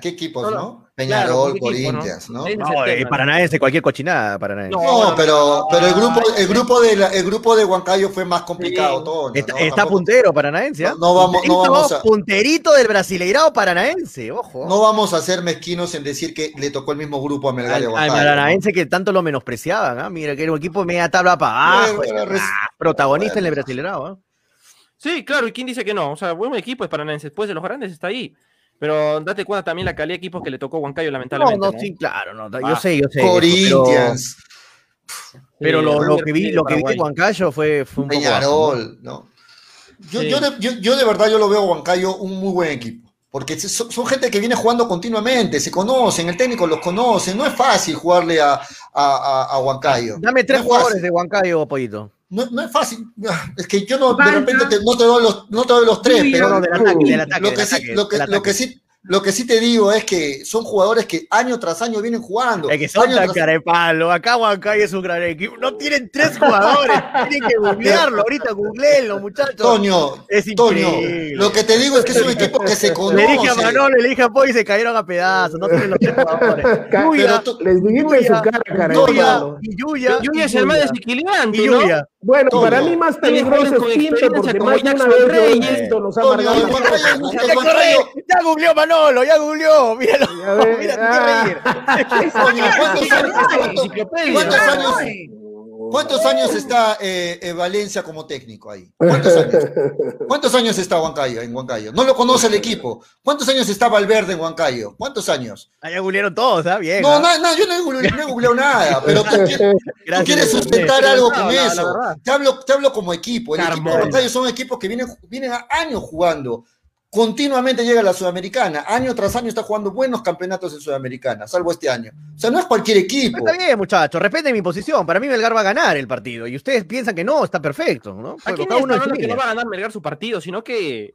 ¿Qué equipos, no. Peñarol, Claro, ¿qué equipos, no? Corinthians, ¿no? Es No, eh, tema, ¿no? Paranaense, cualquier cochinada, Paranaense. No, No, pero, pero el grupo, el grupo de la- el grupo de Huancayo fue más complicado, Sí. Toño, Está, ¿no? está Tampoco- puntero Paranaense, ¿ah? No, no vamos- no Punterito, vamos a- punterito del Brasileirao Paranaense, ojo. No vamos a ser mezquinos en decir que le tocó el mismo grupo a Melgar y al, a al Huancayo. ¿no? Paranaense que tanto lo menospreciaban, ¿ah? Mira, que era un equipo media tabla para abajo. Bueno, ah, res- protagonista en el bueno. Brasileirao, ¿ah? Sí, claro, ¿y quién dice que no? O sea, buen equipo es Paranaense, después de los grandes está ahí. Pero date cuenta también la calidad de equipos que le tocó a Huancayo, lamentablemente. no, ¿no? sí, claro, no, yo Ah, sé, yo sé. Corinthians, Pero, pero lo, Sí, lo River que vi, lo que vi de. Huancayo fue, fue un poco bajo, ¿no? Peñarol, ¿no? Yo, Sí. yo, de, yo- yo de verdad yo lo veo a Huancayo un muy buen equipo. Porque son, son gente que viene jugando continuamente, se conocen, el técnico los conoce, no es fácil jugarle a, a, a- a Huancayo. Dame tres No jugadores fácil. de Huancayo, Pollito. No, no es fácil. Es que yo no, de repente te- no, te doy los, no te doy los tres, pero No, no, del ataque, del ataque, lo que sí, lo que, sí, te digo es que son jugadores que año tras año vienen jugando. Es que son tan carepalo. Acá Huancayo es un gran equipo. No tienen tres jugadores. *laughs* Tienen que googlearlo. Ahorita googleenlo, muchachos. Toño, Es Toño, lo que te digo es que es un equipo que se conoce. *laughs* Le dije a Manolo, le dije a Poy y se cayeron a pedazos. No tienen los tres jugadores. Yuya, *laughs* pero tú- Les dijiste en su cara. Yuya y Yuya. Yuya es el más desequilibrante, Y ¿no? Yuya. Bueno, para mí más peligroso es experiencia porque más de una vez Reyes. nos ha marcado Ya, googleó Manolo, ya googleó. Míralo. Mira, ah. *laughs* ¿cuántos años- cuántos- años- ay. ¿Cuántos años está eh, eh, Valencia como técnico ahí? ¿Cuántos años? *laughs* ¿Cuántos años está Huancayo en Huancayo? No lo conoce el equipo. ¿Cuántos años está Valverde en Huancayo? ¿Cuántos años? Allá googlearon todos, ¿ah? Bien. No, ¿ah? no, no, yo no he googleado, no he googleado nada, pero tú, quieres- tú *laughs* Gracias, quieres Leonel. sustentar algo con No, eso. Te hablo, te hablo como equipo. El equipo de. Huancayo son equipos que vienen, vienen a años jugando. Continuamente llega a la Sudamericana. Año tras año está jugando buenos campeonatos en Sudamericana, salvo este año. O sea, no es cualquier equipo. Está bien, muchachos, respeten mi posición. Para mí Melgar va a ganar el partido. Y ustedes piensan que no, está perfecto, ¿no? Aquí Pero no cada está uno hablando que no va a ganar Melgar su partido, sino que.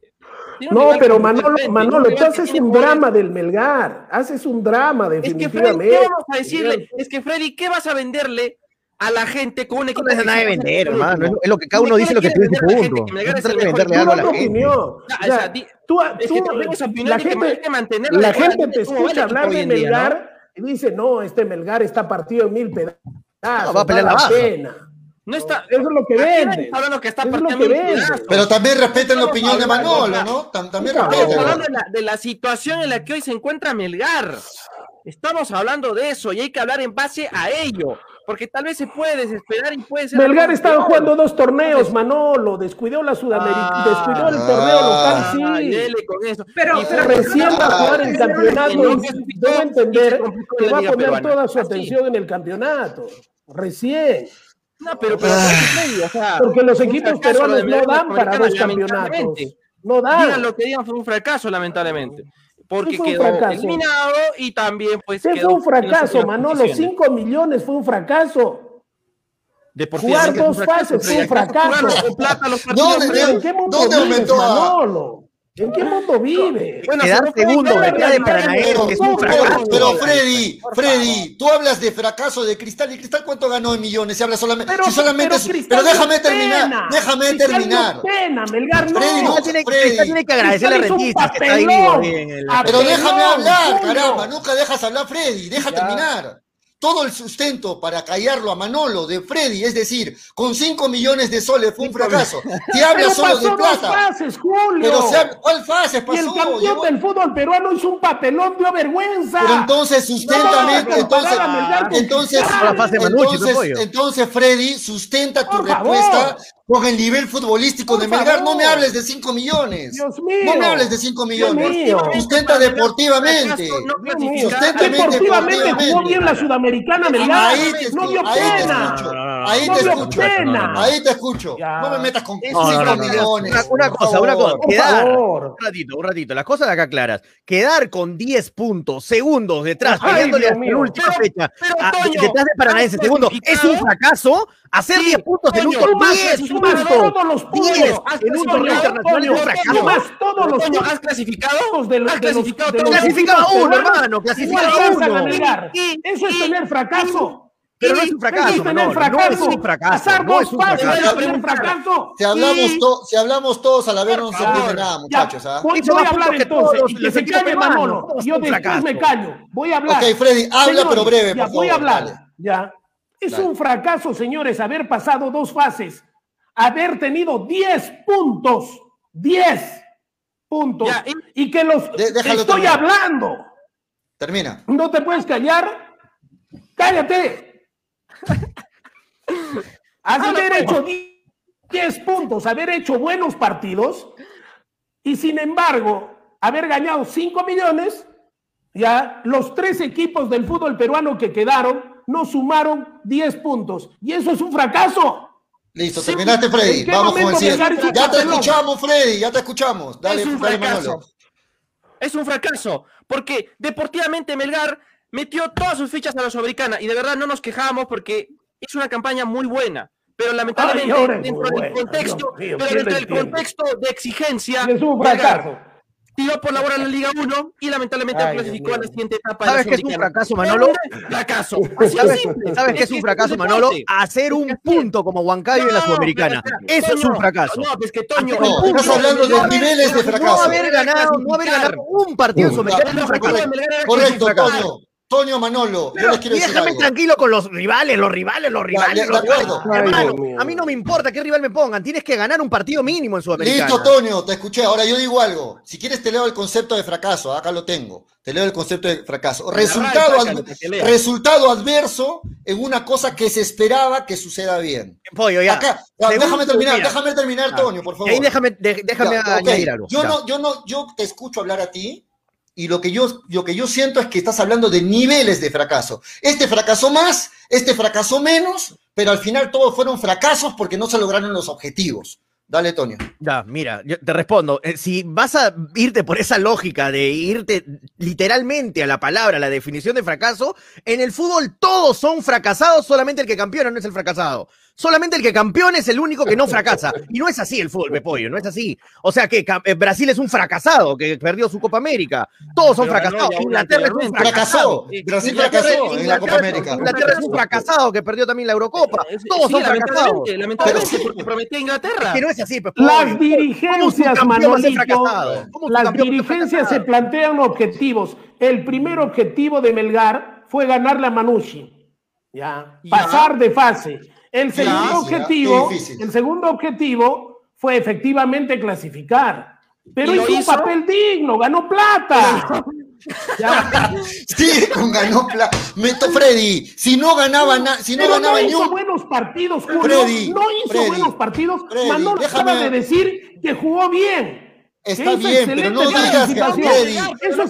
No, pero Manolo, Manolo, tú haces un drama del Melgar, haces un drama Es que Freddy, definitivamente. ¿qué vamos a decirle? Es que Freddy, ¿qué vas a venderle a la gente con un equipo No es nada de vender, es hermano. Es, lo que cada ¿De uno dice lo que piensa y vender a la gente punto. que mejor venderle algo a la gente. tú, la gente, la gente te escucha hablar de. Melgar y dice, no, este Melgar está partido en mil pedazos. No, va a pelear la pena. No está. Eso es lo que está hablando que está es lo que pedazos. Pero también respeten la opinión de Manolo, ¿no? Tam- También Estamos hablando de la, de la situación en la que hoy se encuentra Melgar. Estamos hablando de eso y hay que hablar en base a ello. Porque tal vez se puede desesperar y puede ser. Melgar estaba jugando dos torneos, Manolo. Descuidó la Sudamericana, Ah. descuidó el torneo Ah. local, Ay, sí. dele con eso. Pero- Recién va a jugar el Ah, campeonato no, entender que va a poner Peruana. toda su Así. atención en el campeonato. Recién. No, pero, pero Freddy, o sea, Porque los equipos peruanos no dan para dos Sudamericana, campeonatos. No Digan dan. lo que digan, fue un fracaso, lamentablemente. Porque fue un quedó fracaso. eliminado y también, pues. ¿Qué quedó fue un fracaso, Manolo? posiciones. 5 millones fue un fracaso. Jugar fue dos un fracaso, fases fue un Freddy. ¿Acaso fracaso. plata los partidos, ¿Dónde, Freddy? Leo? ¿En qué mundo ¿Dónde vives, aumentó a- Manolo? ¿En qué mundo vive? Bueno, Quedar segundo de Paranaense, es un fracaso. pero Freddy, Freddy, tú hablas de fracaso de Cristal y Cristal cuánto ganó en millones, se habla solamente, Pero, si solamente pero es- pero déjame terminar, pena. déjame terminar. pena, Melgar no. Freddy, no, Cristal tiene, Freddy. Cristal tiene que agradecerle a Rentistas que está ahí papelón. vivo en el. Pero déjame hablar, caramba, nunca dejas hablar Freddy, deja Ya. terminar. Todo el sustento para callarlo a Manolo de Freddy, es decir, con 5 millones de soles fue un fracaso. Te habla Pero *laughs* solo pasó de plata. fases, Julio. Pero se ha- ¿cuál fase y el pasó? campeón Llegó- del fútbol peruano hizo un papelón, dio vergüenza. Pero entonces sustentamente, No, entonces, entonces, entonces, Freddy, sustenta tu Por favor. Con el nivel futbolístico Por de Melgar. No me hables de 5 millones. Dios mío. No me hables de 5 Dios millones. Sustenta deportivamente. No Deportivamente jugó bien la Sudamericana, Melgar. Ahí te, no dio ahí te pena. escucho. Ahí te escucho. Ahí te escucho. No me metas con No, 5 no, no, no. millones. Una, cosa, una cosa. Quedar, un ratito, un ratito. Las cosas de acá claras. Quedar con 10 puntos, segundos detrás, peleándole hasta la última fecha, detrás de Paranaense, ¿has segundo, es un fracaso. Hacer Sí, 10 puntos en un torneo, Sumas, 10 sumas puntos. todos los puntos. 10 Has en un torneo internacional es un Toño, fracaso. sumas todos los ¿has clasificado? ¿Has clasificado uno, hermano, uno. Eso es tener fracaso. Pero no es un fracaso, Manolo, no fracaso. es un fracaso, Pasar no es un fracaso. es tener fracaso. Si hablamos, to- si hablamos todos a la vez no se favor. entiende nada, Ya, muchachos. ¿ah? voy, voy a hablar entonces y que se calle. Manolo. Yo después fracaso. me callo. Voy a hablar. Ok, Freddy, habla, pero breve, ya, por voy a favor, hablar. dale. Ya. Es Dale. un fracaso, señores, haber pasado dos fases. Haber tenido 10 puntos. 10 puntos. Ya, y, que los De- déjalo estoy terminar. hablando. Termina. ¿No te puedes callar? ¡Cállate! *laughs* Haber hecho 10 puntos, haber hecho buenos partidos y sin embargo haber ganado 5 millones, ya los tres equipos del fútbol peruano que quedaron no sumaron 10 puntos. Y eso es un fracaso. Listo, terminaste, Freddy. ¿En qué Vamos con el siguiente. Ya te escuchamos, Freddy, ya te escuchamos. Dale, es un dale, fracaso. Manolo. Es un fracaso, porque deportivamente Melgar metió todas sus fichas a la Sudamericana y de verdad no nos quejamos porque es una campaña muy buena. Pero lamentablemente, Ay, ahora es dentro del buena, contexto, Dios pero ¿quién dentro del contexto de exigencia, es tiró por la bola en la Liga 1 y lamentablemente Ay, clasificó Dios a la siguiente etapa. de la ¿Sabes qué es un fracaso, Manolo? Fracaso. *laughs* Así ¿Sabes, simple. sabes qué es un fracaso. Manolo? Hacer un Es punto como Huancayo en la No, Sudamericana. Eso es un fracaso. No, pues que Toño. No, el punto estás hablando de niveles de no fracaso. No haber ganado, no haber ganado un partido en Sudamericana es Correcto. Toño. Toño Manolo, yo les quiero Y decir déjame algo. tranquilo con los rivales, los rivales, los rivales. de los rivales. acuerdo. Ay, Hermano, a mí no me importa qué rival me pongan, tienes que ganar un partido mínimo en Sudamericana. Listo, Toño, te escuché. Ahora yo digo algo. Si quieres te leo el concepto de fracaso, acá lo tengo. Te leo el concepto de fracaso. Resultado, adver- adverso en una cosa que se esperaba que suceda bien. Pollo, ya. Acá, ya, déjame terminar, mira. déjame terminar, Ah, Toño, por favor. ahí déjame, de- déjame añadir algo. Yo ya. no, yo no, yo te escucho hablar a ti y lo que yo, lo que yo siento es que estás hablando de niveles de fracaso. Este fracasó más, este fracasó menos, pero al final todos fueron fracasos porque no se lograron los objetivos. Dale, Toño. Ya, mira, yo te respondo. Eh, Si vas a irte por esa lógica de irte literalmente a la palabra, a la definición de fracaso, en el fútbol todos son fracasados, solamente el que campeona no es el fracasado. Solamente el que campeona es el único que no fracasa. Y no es así el fútbol, Pepollo, no es así. O sea que eh, Brasil es un fracasado que perdió su Copa América. Todos son Pero fracasados. Inglaterra es un fracasado. Brasil Inglaterra- fracasó en la Inglaterra- Copa América. Inglaterra es un fracasado que perdió también la Eurocopa. Eh, sí, Todos son fracasados. lamentablemente, lamentablemente, porque prometía Inglaterra. Que no es así, Pepollo. Las ¿Cómo su dirigencias, campeón Manolito, las campeón dirigencias se plantean objetivos. El primer objetivo de Melgar fue ganarle a Manucci. Ya. Ya. Pasar de fase. El segundo objetivo, el segundo objetivo fue efectivamente clasificar. Pero ¿Y lo hizo un papel digno, ganó plata. *laughs* Ya. *laughs* Sí, con ganó pla- Meto Freddy. Si no ganaba na- si no Pero ganaba no ni hizo un buenos partidos, Julio. Freddy, no hizo Freddy, buenos partidos. Freddy, Manolo déjame- acaba de decir que jugó bien. Está bien, pero no digas que. Freddy,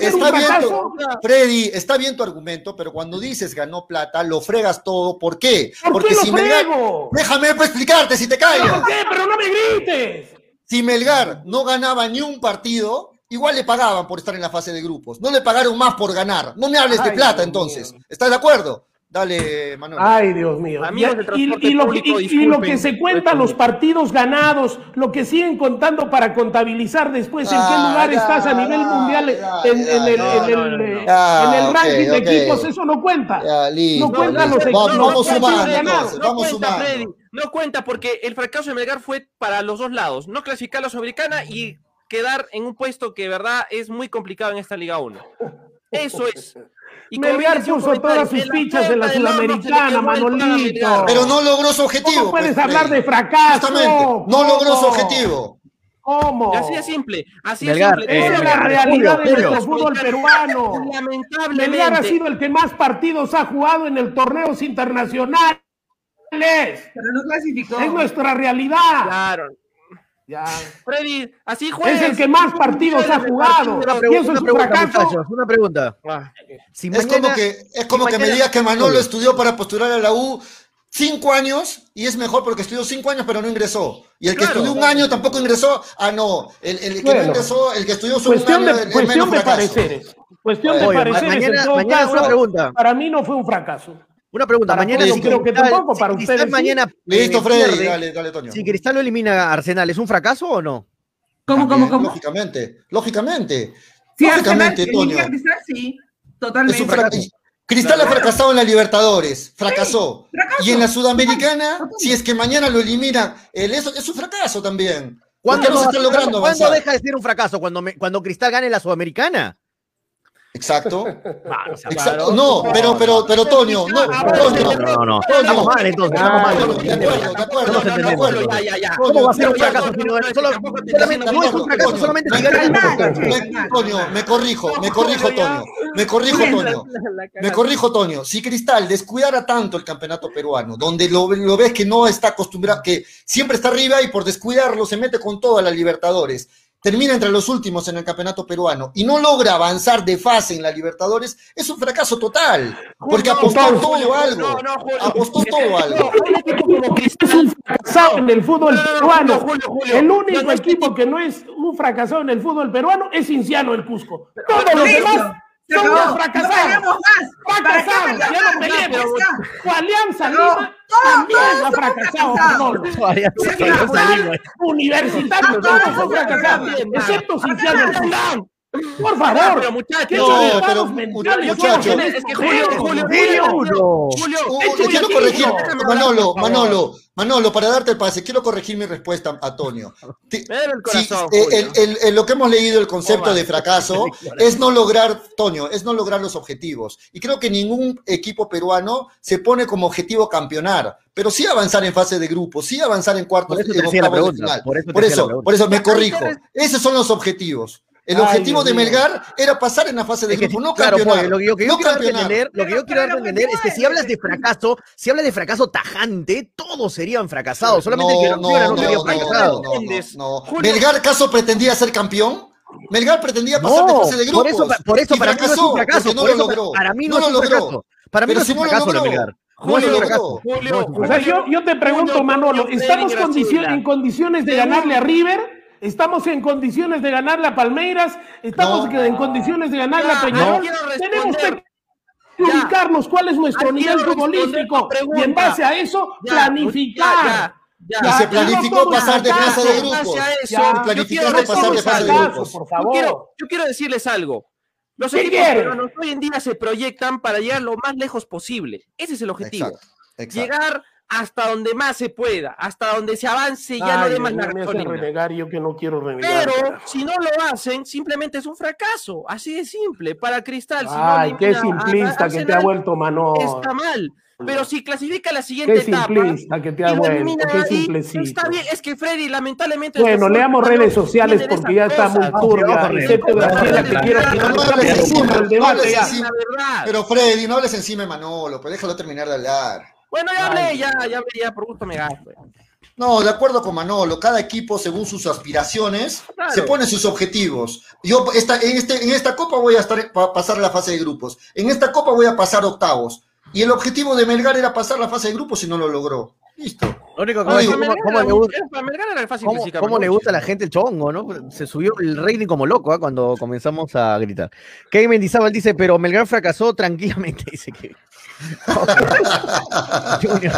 está bien, tu, Freddy, está bien tu argumento, pero cuando dices ganó plata, lo fregas todo. ¿Por qué? ¿Por Porque qué lo si Melgar, déjame pues, explicarte si te ¿Pero callas. ¿Por qué? Pero no me grites. Si Melgar no ganaba ni un partido, igual le pagaban por estar en la fase de grupos. No le pagaron más por ganar. No me hables de plata entonces. ¿Estás de acuerdo? Dale, Manuel. Ay, Dios mío. Amigos Ya, de y, transporte y lo, que- público, y- y lo que disculpen. se cuentan los partidos ganados, lo que siguen contando para contabilizar después en qué Ah, lugar ya, estás a nivel ya, mundial ya, en, el, ya, en el, no, no, no. Ya, en el ok, ranking de equipos, eso no cuenta. Ya, listo, No cuentan listo. los equipos, vamos sumando vamos cuenta, sumando. Freddy, no cuenta porque el fracaso de Melgar fue para los dos lados, no clasificar a la Sudamericana y quedar en un puesto que de verdad es muy complicado en esta Liga 1. Eso es. Y Melgar puso todas sus fichas en la del Sudamericana, Manolito. Pero no logró su objetivo. ¿Cómo puedes pues, hablar Freddy. de fracaso? Justamente, no logró su objetivo. ¿Cómo? Y así de simple, así Melgar, de simple. Esa eh, es la realidad Julio, de nuestro Julio. fútbol peruano. Lamentablemente. Melgar ha sido el que más partidos ha jugado en el torneos internacionales. Pero no clasificó. Es nuestra realidad. Claro. Ya. Freddy, así juegas. Es el que más partidos ha jugado. Una ¿Y pregunta, una es un pregunta, una pregunta. Ah, Si Es mañana- como que, es como si que me digas que Manolo estudió para postular a la U cinco años y es mejor porque estudió cinco años pero no ingresó. Y el que Claro. estudió un año tampoco ingresó. Ah, no. El, el que Bueno. no ingresó, el que estudió solo un Cuestión año, de, cuestión menos de fracaso. pareceres. Cuestión de Oye, pareceres. mañana- mañana una caso, pregunta. Para mí no fue un fracaso. Una pregunta, Para mañana si creo que Cristal- tampoco, si para Cristal ustedes sí. mañana Listo, eh, Freddy. pierde, Dale, dale, Toño. Si Cristal lo elimina a Arsenal, ¿es un fracaso o no? ¿Cómo, cómo, También, cómo? Lógicamente, lógicamente. Si lógicamente, Arsenal Toño. Cristal, sí, Es totalmente. un fracaso. Cristal ha fracasado en la Libertadores, fracasó. fracaso. Y en la Sudamericana, si es que mañana lo elimina, el, eso es un fracaso también. ¿Por ¿Cuándo, no se está logrando ¿cuándo deja de ser un fracaso? ¿Cuando, me- cuando Cristal gane la Sudamericana? Exacto. Ah, o sea, Exacto. No, pero, pero, pero, Toño, no, Toño. No, no, estamos mal entonces, estamos mal. De acuerdo, de acuerdo, de ya, ya, ya. ¿Cómo va a ser un fracaso? si no, solamente- es un fracaso solamente me- si gana me- Toño, corrijo, me corrijo, Toño. Me corrijo, Toño. Me corrijo, Toño. Si Cristal descuidara tanto el campeonato peruano, donde lo, lo ves que no está acostumbrado, que siempre está arriba y por descuidarlo se mete con todas las Libertadores, termina entre los últimos en el campeonato peruano y no logra avanzar de fase en la Libertadores, es un fracaso total. Porque Julio, apostó Julio, todo a algo. No, no, Julio. Apostó todo algo. Como Cristal es un fracasado en el fútbol No, no, no, peruano. Julio, Julio. El No, único no, equipo que no es un fracasado en el fútbol peruano es Cinciano el Cusco. Todos los demás son No fracasados. peleamos más. ¿Para qué Fracasados, ya no. Ya, Tu Alianza No, Lima también todos ha fracasado. fracasados. Manolo. Todavía se Cristal, salimos. Universitario, todos son fracasados, excepto Cinciano Fulán. Por favor, pero muchachos. ¿qué No, resultados pero, mentales son muchachos. los Es que Julio, Julio, Julio, Julio, Julio. Manolo, Manolo, Manolo, para darte el pase, quiero corregir mi respuesta, Antonio. *laughs* El corazón, eh, el- el- el- lo que hemos leído, el concepto de fracaso, *laughs* es no lograr, Toño, es no lograr los objetivos. Y creo que ningún equipo peruano se pone como objetivo campeonar, pero sí avanzar en fase de grupo, sí avanzar en cuartos, Por eso te en de final. por eso te Por eso, pregunta. por eso me corrijo. Esos son los objetivos. El objetivo de. Melgar era pasar en la fase de grupo, no claro, campeonar. Lo que yo, que yo no quiero campeonar. entender, lo que yo quiero pero es que si hablas de fracaso, si hablas de fracaso tajante, todos serían fracasados. Solamente el que No, no, no, sería no, fracasado. no, no, Entiendes. no. Julio- ¿Melgar acaso pretendía ser campeón? Melgar pretendía pasar de fase de grupos. por eso, por eso y para mí no es fracasó, un fracaso. porque no por lo eso logró. Para mí no, No es un fracaso. Para mí Pero no es un fracaso lo. Melgar. Julio. Julio, O sea, yo, yo te pregunto, Julio, Manolo, ¿estamos en condiciones de ganarle a River? ¿Estamos en condiciones de ganarle a Palmeiras? ¿Estamos No. en condiciones de ganarle Ya, a Peñarol? Tenemos que ubicarnos cuál es nuestro nivel futbolístico y en base a eso Ya, planificar. ya, ya, Y se planificó pasar de fase de planificaste pasar de fase por Yo favor. quiero, yo quiero decirles algo. Los ¿Qué equipos quiere? peruanos hoy en día se proyectan para llegar lo más lejos posible. Ese es el objetivo. Exacto, exacto. Llegar hasta donde más se pueda, hasta donde se avance y ya no Ay, dé más la yo que no quiero renegar. Pero si no lo hacen, simplemente es un fracaso. Así de simple. Para Cristal, si Ay, no qué elimina a- simplista a que te ha vuelto Manolo. Está mal. Pero si clasifica a la siguiente Qué etapa. simplista que te ha vuelto, qué ahí, simplecito. Está bien, es que Freddy, lamentablemente. Bueno, leamos redes no sociales porque ya está muy turbia. Excepto Graciela, que quiero finalizar vamos, el debate ya. Pero Freddy, no hables encima de Manolo, pues déjalo terminar de hablar. Bueno, ya hablé, ya, ya hablé, ya por gusto me gasto. No, de acuerdo con Manolo, cada equipo según sus aspiraciones Claro. se pone sus objetivos. Yo esta, en, este, en esta copa voy a estar pa- pasar la fase de grupos, en esta copa voy a pasar octavos. Y el objetivo de Melgar era pasar la fase de grupos y no lo logró. Listo. Lo único que Ay, decir, Melgar ¿cómo, cómo le gusta, Para Melgar era fácil cómo- clasificar, cómo le gusta a la gente el chongo, ¿no? Se subió el rating como loco ¿ah? cuando comenzamos a gritar. Kevin Mendizábal dice, pero Melgar fracasó tranquilamente, *laughs* dice que. Junior,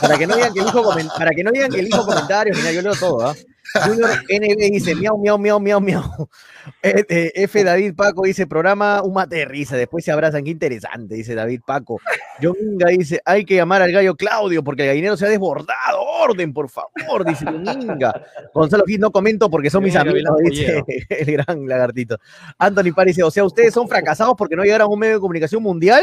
para que no digan que elijo comen- para que no digan que elijo comentarios, mira, yo leo todo, ¿ah? Junior NB dice miau, miau, miau, miau, miau. Eh, eh, F David Paco dice programa un mate de risa, después se abrazan, qué interesante, dice David Paco. John Inga dice, hay que llamar al gallo Claudio porque el gallinero se ha desbordado. Orden, por favor, dice John Inga. Gonzalo Gil no comento porque son mis amigos, dice *laughs* el gran lagartito. Anthony Pari dice, o sea, ustedes son fracasados porque no llegaron a un medio de comunicación mundial,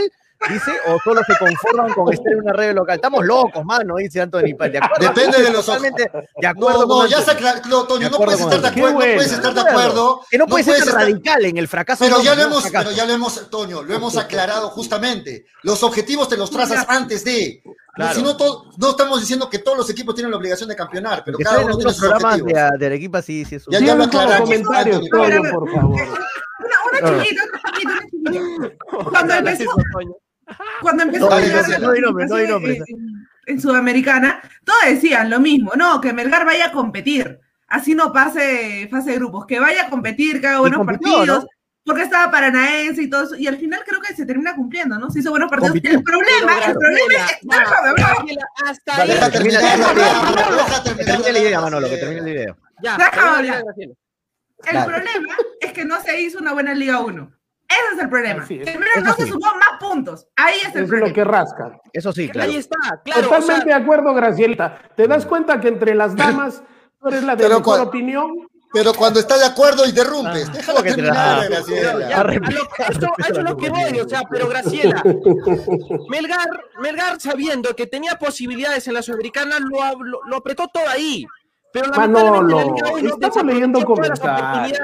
dice, o solo se conforman con estar en una red local. Estamos locos, mano, dice Anthony Pari. De acuerdo, Depende de los totalmente de No, acuerdo no, con ya se aclaró, no, Toño, no puedes estar de acuerdo, no puedes estar de acuerdo. Que no puede ser puedes estar- radical en el fracaso. Pero no, ya lo no, hemos, fracaso. pero ya lo hemos, Toño, lo hemos aclarado justamente. Los objetivos te los trazas antes de. Claro. Si no, to- no estamos diciendo que todos los equipos tienen la obligación de campeonar, pero Que cada uno tiene sus programas objetivos. de, de Arequipa, sí, sí, es un- Ya, ya lo aclaramos, comentario, Anthony. Toño, por favor. Una, una chiquita, una chiquita, una chiquita. *laughs* Cuando empezó, cuando empezó No, a llegar no, no no en, en Sudamericana, todos decían lo mismo, no, que Melgar vaya a competir, así no pase fase de grupos, que vaya a competir, que haga buenos compitió, partidos, ¿no? porque estaba paranaense y todo eso, y al final creo que se termina cumpliendo, ¿no? Se hizo buenos partidos. Compitió. El problema, el problema es, hablar. Hasta ahí. Deja termina, terminar la idea, Que Manolo, que termine idea. Ya, hablar. El Dale. problema es que no se hizo una buena Liga 1. Ese es el problema. Así es. Que Melgar no se sí. sumó más puntos. Ahí es el Eso es problema. lo que rasca. Eso sí, claro. Ahí está, claro. o Totalmente sea, de acuerdo, Gracielita. ¿Te das cuenta que entre las damas *laughs* tú eres la de mejor opinión? Pero cuando está de acuerdo, interrumpes. Déjala ¿cómo que te terminar, la- Graciela. ya, a lo- eso, eso es lo que voy, o sea, pero Graciela, *laughs* Melgar, Melgar sabiendo que tenía posibilidades en la Sudamericana, lo, ab- lo, lo apretó todo ahí. Pero lamentablemente Manolo, la Liga uno estamos leyendo comentarios.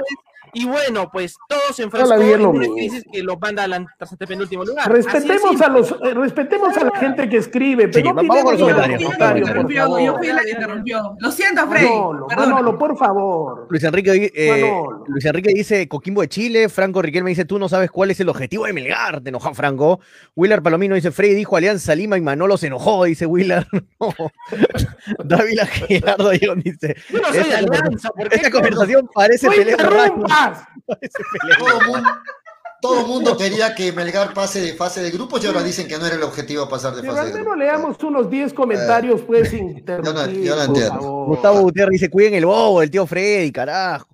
Y bueno, pues todos se enfrascó en una crisis que los manda al penúltimo lugar. Respetemos a los, eh, respetemos a la gente que escribe, Sí, pero no vamos con los comentarios, por favor. yo fui la que interrumpió. Lo siento, Freddy. Manolo, por favor. Luis Enrique, eh. Luis Enrique dice Coquimbo de Chile, Franco Riquelme dice tú no sabes cuál es el objetivo de Melgar, te enojó Franco. Willard Palomino dice Freddy dijo Alianza Lima y Manolo se enojó, dice Willard. *laughs* No. *laughs* David Gerardo dice Yo no soy esta, alianza, ¿por qué? esta conversación parece ¡No pelea Todo mundo, todo mundo quería que Melgar pase de fase de grupos y ahora dicen que no era el objetivo pasar de Pero fase al de menos grupos. leamos unos 10 comentarios, pues, interrumpir, yo no por entiendo. Gustavo Gutiérrez dice, cuiden el bobo del tío Freddy, carajo.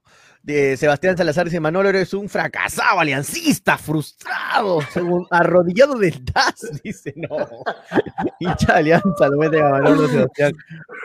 De Sebastián Salazar dice, Manolo, eres un fracasado, aliancista, frustrado, según arrodillado del DAS, *laughs* dice, no. *laughs* Hincha alianza, lo mete a Manolo Sebastián.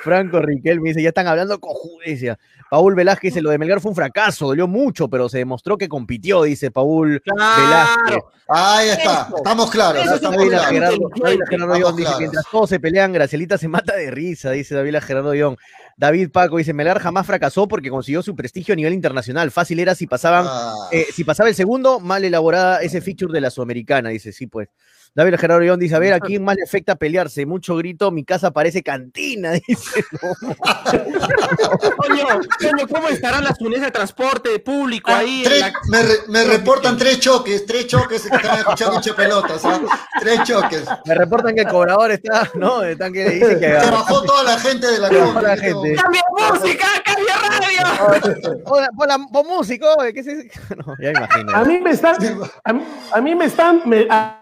Franco Riquelme dice, ya están hablando cojudecia. Paul Velázquez dice, lo de Melgar fue un fracaso, dolió mucho, pero se demostró que compitió, dice Paul Velázquez. Ahí está, estamos claros, Eso estamos David claros. Gerardo, Gerardo Estamos dice, mientras todos se pelean, Gracielita se mata de risa, dice David Gerardo Young. David Paco dice, Melgar jamás fracasó porque consiguió su prestigio a nivel internacional. Fácil era si pasaban, Ah. eh, si pasaba el segundo, mal elaborada ese feature de la Sudamericana, dice, sí, pues. David Gerardo Young dice, a ver, ¿a quién más le afecta pelearse? Mucho grito, mi casa parece cantina, *laughs* dice. No. *laughs* Coño, coño, ¿cómo estarán las unidades de transporte público ahí? Tres- la- me, re- me reportan tres choques, tres choques que están escuchando hincha pelotas, ¿ah? Tres choques. Me reportan que el cobrador está, ¿no? Están que dice que... Se bajó toda la gente de la compra. la en gente. ¡Cambia música! ¡Cambia radio! Hola, hola, músico, ¿qué es eso? *laughs* No, ya imagino. A mí me están, a, mí- a mí me están, me- a,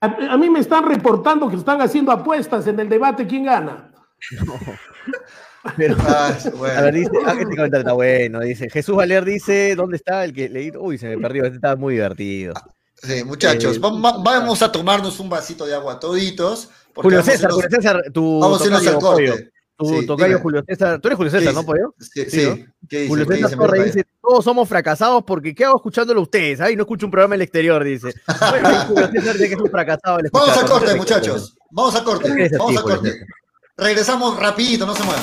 a- a mí me están reportando que están haciendo apuestas en el debate quién gana. *laughs* Pero, Ah, bueno. a ver, dice, ah, este comentario está bueno, dice, Jesús Valer dice, ¿dónde está el que leí? Uy, se me perdió, este estaba muy divertido. Sí, muchachos, Eh, va- va- vamos a tomarnos un vasito de agua toditos. Julio vamos a César, irnos- Julio César, tu Vamos a irnos al Pollo, corte. Tu Sí, tocayo dime. Julio César, tú eres Julio César, ¿Qué ¿no? Pollo? Sí, Sí, sí. ¿no? ¿Qué dice? Julio ¿Qué César dice, todos somos fracasados porque ¿qué hago escuchando ustedes? Ay, no escucho un programa en el exterior, dice. Bueno, ahí Julio César dice que es un fracasado al Vamos a corte, muchachos. Vamos a corte. ¿Qué es así, Vamos a corte. Regresamos rapidito, no se muevan.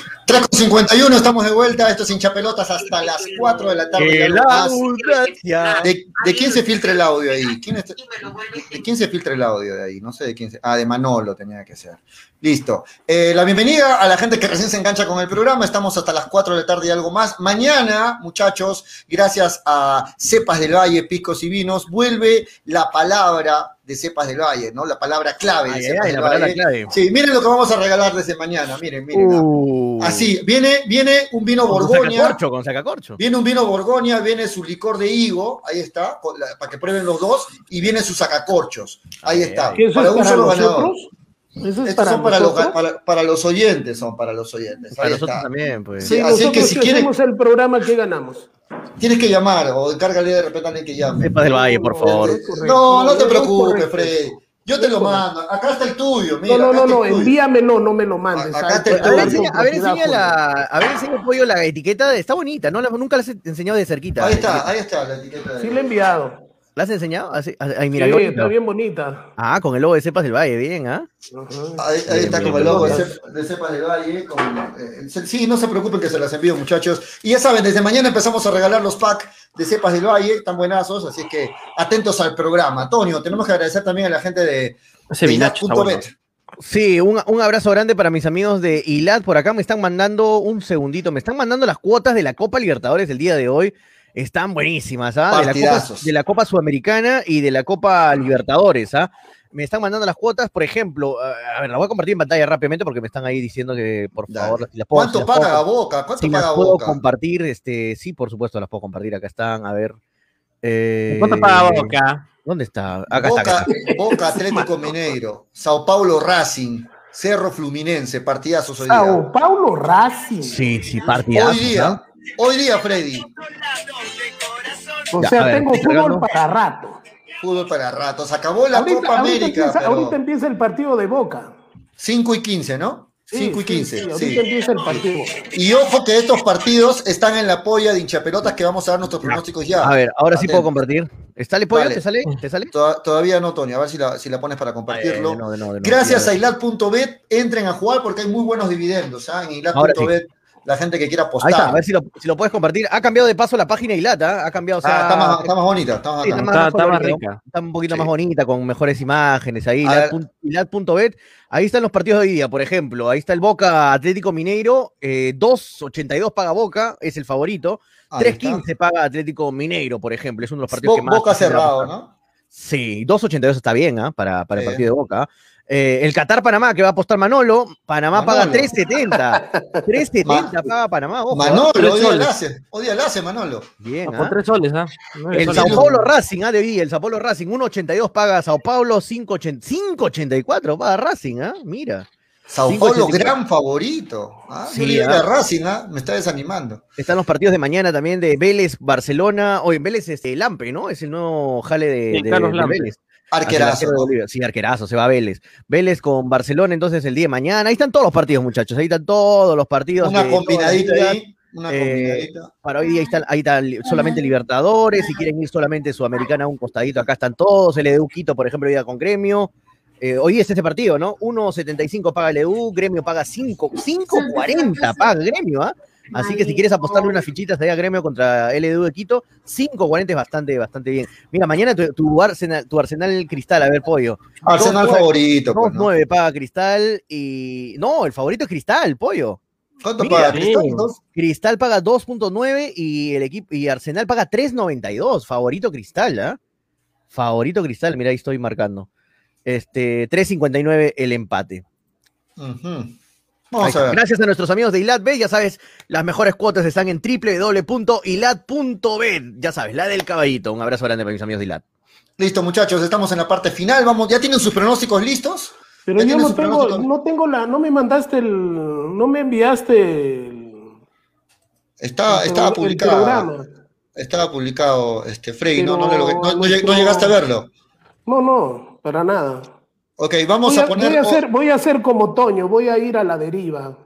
3.51, estamos de vuelta. Esto es hinchapelotas hasta las 4 de la tarde. ¡Qué y algo más. laurancia! ¿De, de quién se filtra el audio ahí? ¿Quién es- ¿De quién se filtra el audio de ahí? No sé de quién se... Ah, de Manolo tenía que ser. Listo. Eh, la bienvenida a la gente que recién se engancha con el programa. Estamos hasta las 4 de la tarde y algo más. Mañana, muchachos, gracias a Cepas del Valle, Picos y Vinos, vuelve la palabra de Cepas del Valle, ¿no? La palabra clave de Ay, Cepas ay, del la palabra Valle. clave. Sí, miren lo que vamos a regalar desde mañana. Miren, miren. ah. Uh. Así, viene, viene un vino Con Borgoña. sacacorcho, con sacacorcho. Viene un vino Borgoña, viene su licor de higo, ahí está, con la- para que prueben los dos, y viene sus sacacorchos, ahí Ay, está. ay. ¿Que eso Para es un para solo ganador. ¿Eso es Estos para son para los, para, para los oyentes, son para los oyentes. Para ahí nosotros está. también, pues. Sí, Sí, así que si quieren- hacemos el programa que ganamos. Tienes que llamar o encárgale de repente a alguien que llame. Del Valle, por favor. No, no te es preocupes. Freddy. Yo te lo mando. Acá está el tuyo, mira. No, no, no, no, el tuyo. envíamelo, no me lo mandes. Acá A ver, enseña, a ver, enseña la, a ver, enseña pollo la etiqueta, está bonita, ¿no? La- nunca la has enseñado de cerquita. Ahí está, ahí está la etiqueta. de- Sí le he enviado. ¿La has enseñado? Así- Ay, mira, sí, está bien bonita. Ah, con el logo de Cepas del Valle, bien, ¿ah? Ahí, ahí está Bien, como el logo de, bien. Cep- de Cepas del Valle. con, eh, sí, no se preocupen que se las envío, muchachos. Y ya saben, desde mañana empezamos a regalar los packs de Cepas del Valle, están buenazos, así que atentos al programa. Antonio, tenemos que agradecer también a la gente de, de. Sí, un, un abrazo grande para mis amigos de ILAT. Por acá me están mandando un segundito, me están mandando las cuotas de la Copa Libertadores del día de hoy. Están buenísimas, ¿ah? De la, Copa, Partidazos. de la Copa Sudamericana y de la Copa Libertadores, ¿ah? Me están mandando las cuotas, por ejemplo, a ver, la voy a compartir en pantalla rápidamente porque me están ahí diciendo que, por favor, si las puedo, si ¿Cuánto las puedo- paga Boca? ¿Cuánto si las paga puedo Boca? compartir, este, sí, por supuesto, las puedo compartir. Acá están, a ver. eh, ¿Cuánto paga Boca? ¿Dónde está? Acá está, acá Boca, está. Boca Atlético Mineiro, Sao Paulo Racing, Cerro Fluminense, partidazos hoy día. Sao Paulo Racing. Sí, sí, partidazos, Hoy día, ¿ah? hoy día, Freddy, O Ya, sea, ver, tengo fútbol para rato. fútbol para ratos. Acabó la ahorita, Copa ahorita América, empieza, pero ahorita empieza el partido de Boca. 5 y 15, ¿no? Sí, 5 y sí, 15, sí, sí. ahorita empieza el partido. Y ojo que estos partidos están en la polla de hinchapelotas que vamos a dar nuestros pronósticos ya. A ver, ahora sí puedo compartir. ¿Está el pollo? Vale. ¿Te sale? ¿Te sale? Toda- Todavía no, Tony. A ver si la, si la pones para compartirlo. Ay, no, de no, de no, Gracias a Ilat.bet, entren a jugar porque hay muy buenos dividendos. ¿ah? En Ilat.bet, la gente que quiera apostar. Ahí está, a ver si lo, si lo puedes compartir. Ha cambiado de paso la página Ilata, ha cambiado, o sea, Ah, está, más, está más bonita. Está más sí, bacana. Está- está más colorido, rica. Está un poquito Sí. más bonita, con mejores imágenes ahí. Ilat.bet. Ahí están los partidos de hoy día, por ejemplo. Ahí está el Boca Atlético Mineiro. eh, 2.82 paga Boca, es el favorito. Ahí está. 3.15 paga Atlético Mineiro, por ejemplo. Es uno de los partidos Bo- que más. Boca cerrado. ¿no? Sí, 2.82 está bien ¿ah? para, para el partido de Boca. Eh, el Qatar-Panamá, que va a apostar Manolo. Panamá paga Manolo. 3.70. 3.70 paga Panamá. Ojo, ¿ah? Manolo, hoy la hace. Hoy día la hace, Manolo. Bien, Ah, por ¿ah? tres soles, ¿ah? El soles. Sao. Paulo Racing, ah, de Villa, el Sao Paulo Racing, 1.82 paga Sao Paulo, 5.80 5.84 paga Racing, ah, mira. Sao 5.84. Paulo, gran favorito. ¿ah? Sí, Yo ah. Racing, ¿ah? me está desanimando. Están los partidos de mañana también de Vélez, Barcelona, oye, Vélez es este, Lampe, ¿no? Es el nuevo jale de, Sí, de- Carlos de Lampe. Vélez. Arquerazo. Sí, arquerazo, se va a Vélez. Vélez con Barcelona, entonces el día de mañana. Ahí están todos los partidos, muchachos. Ahí están todos los partidos. Una combinadita ahí. Una Eh, combinadita. Para hoy día ahí están, ahí están solamente Libertadores, si quieren ir solamente Sudamericana a un costadito, acá están todos, el EDU Quito, por ejemplo, hoy día con Gremio. Eh, hoy es este partido, ¿no? 1.75 paga el EDU, Gremio paga 5, 5.40 paga Gremio, ¿ah? Así que si quieres apostarle unas fichitas ahí a Gremio contra el EDU de Quito, 5.40 es bastante, bastante bien. Mira, mañana tu, tu Arsenal, tu Arsenal Cristal, a ver, pollo. Arsenal dos- favorito. pues, ¿no? 2.9 paga Cristal y... No, el favorito es Cristal, pollo. ¿Cuánto Mira, paga. Cristal? Dos. Cristal paga 2.9 y el equipo y Arsenal paga 3.92. Favorito Cristal, ¿ah? Favorito Cristal, mira, ahí estoy marcando. Este 3.59 el empate. Ahí Vamos está. a ver. Gracias a nuestros amigos de ILAT ya sabes, las mejores cuotas están en www.ilat.bet. Ya sabes, la del caballito. Un abrazo grande para mis amigos de ILAT. Listo, muchachos, estamos en la parte final. Vamos, ¿ya tienen sus pronósticos listos? Pero ¿Ya yo no tengo, no tengo la, no me mandaste el, no me enviaste el, Está, el estaba publicado. Estaba publicado, este, Frey, no, Pero no, no- llegaste a verlo. No, no, para nada. Ok, vamos Voy a a, poner. voy a hacer, voy a hacer como Toño, voy a ir a la deriva.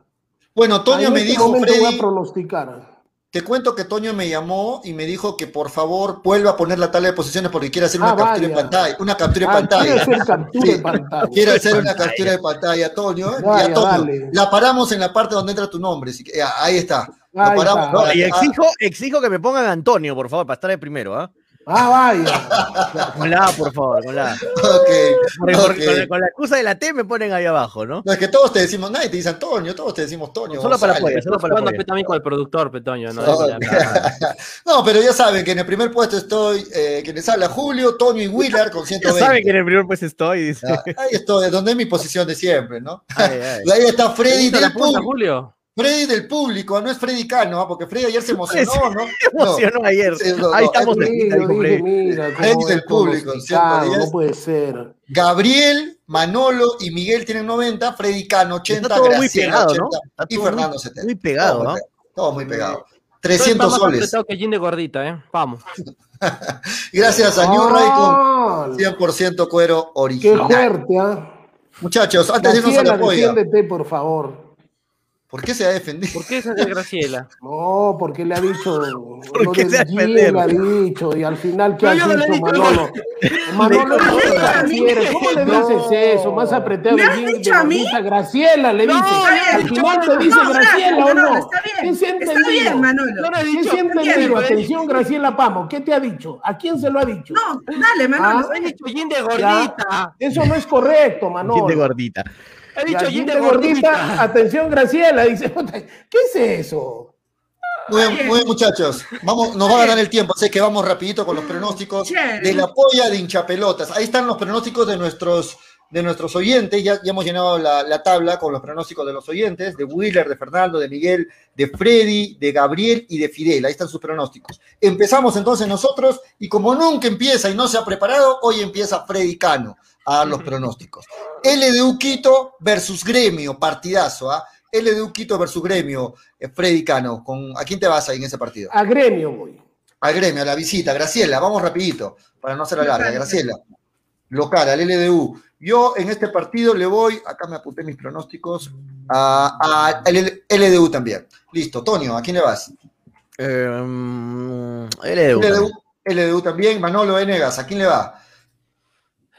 Bueno, Toño En me este dijo, momento voy Freddy, a pronosticar. te cuento que Toño me llamó y me dijo que por favor vuelva a poner la tabla de posiciones porque quiere hacer una Ah, captura en vaya. pantalla. Una captura en Ah, pantalla. quiere hacer captura Sí. en pantalla. Quiere hacer una captura de pantalla, Toño. Vaya, Ya, Toño, la paramos en la parte donde entra tu nombre. así que, ya, ahí está. Lo Ahí paramos. está. Y ah, exijo, exijo que me pongan Antonio, por favor, para estar de primero, ¿ah? Ah, vaya. Con la A, por favor, con la A. Porque-. Con, la, con la excusa de la T me ponen ahí abajo, ¿no? No, es que todos te decimos, nadie te dice Antonio, todos te decimos Toño. Solo para apoyar, solo para apoyar. también con el productor, Petoño, ¿no? No, Ya, ya. No, pero ya saben que en el primer puesto estoy, eh, quienes habla Julio, Toño y Wheeler con *laughs* Ya 120. saben que en el primer pues estoy, dice. Ah, Ahí estoy, donde es mi posición de siempre, ¿no? Ay, ay. Y *laughs* ahí está Freddy ¿Te gusta la del punta. Julio? Freddy del público, no es Freddy Cano, ¿ah? porque Freddy ayer se *laughs* emocionó, ¿no? *laughs* Se emocionó ayer. No, ahí no, estamos es- Freddy. mira, Freddy cómo del es público, ¿cierto? no puede ser. Gabriel, Manolo y Miguel tienen 90, Freddy Cano 80, Está todo muy Graciela pegado, 80 ¿no? Está y todo Fernando muy- 70. muy pegado, Todo muy pegado, Todo muy pegado. Entonces, 300 está más soles. apretado que Jin de gordita, ¿eh? Vamos. *laughs* Gracias a New Raycon, Ah, 100% cuero Qué original. fuerte, ¿ah? Muchachos, antes de irnos a la polla, por favor. ¿Por qué se ha defendido? ¿Por qué esa de Graciela? *laughs* No, porque le ha dicho. ¿Por lo qué se le ha dicho, y al final, ¿qué No, ha yo no dicho Manolo? Manolo, no. ¿Cómo le No. dices eso? Más apretado ¿Me has de dicho a mí? Graciela, le dice. bien, al final te dice No, Graciela, ¿o no? Está bien, ¿Qué se ha está bien, Manolo. No ¿Qué se entendido? Atención, Graciela Pamo. ¿Qué te ha dicho? ¿A quién se lo ha dicho? No, dale, Manolo. Ah, dicho de gordita. Eso no es correcto, Manolo. gordita. He Ya, dicho gente gordita, gordita. atención, Graciela, dice, "Puta, ¿qué es eso? Muy bien, muy bien, muchachos. Vamos, nos va a ganar el tiempo, así que vamos rapidito con los pronósticos de la polla de hinchapelotas. Ahí están los pronósticos de nuestros, de nuestros oyentes. Ya, ya hemos llenado la, la tabla con los pronósticos de los oyentes, de Wheeler, de Fernando, de Miguel, de Freddy, de Gabriel y de Fidel. Ahí están sus pronósticos. Empezamos entonces nosotros y como nunca empieza y no se ha preparado, hoy empieza Freddy Cano a dar los pronósticos. LDU Quito versus Gremio, partidazo, ¿ah? LDU Quito versus Gremio, eh, Freddy Cano. Con, ¿A quién te vas ahí en ese partido? A gremio, voy. Al gremio, a la visita. Graciela, vamos rapidito, para no hacer la larga. Graciela, local, al LDU. Yo en este partido le voy, acá me apunté mis pronósticos, a, a- al LDU también. Listo, Tonio, ¿a quién le vas? Eh, mm, LDU. LDU, LDU también. Manolo Enegas, ¿a quién le va?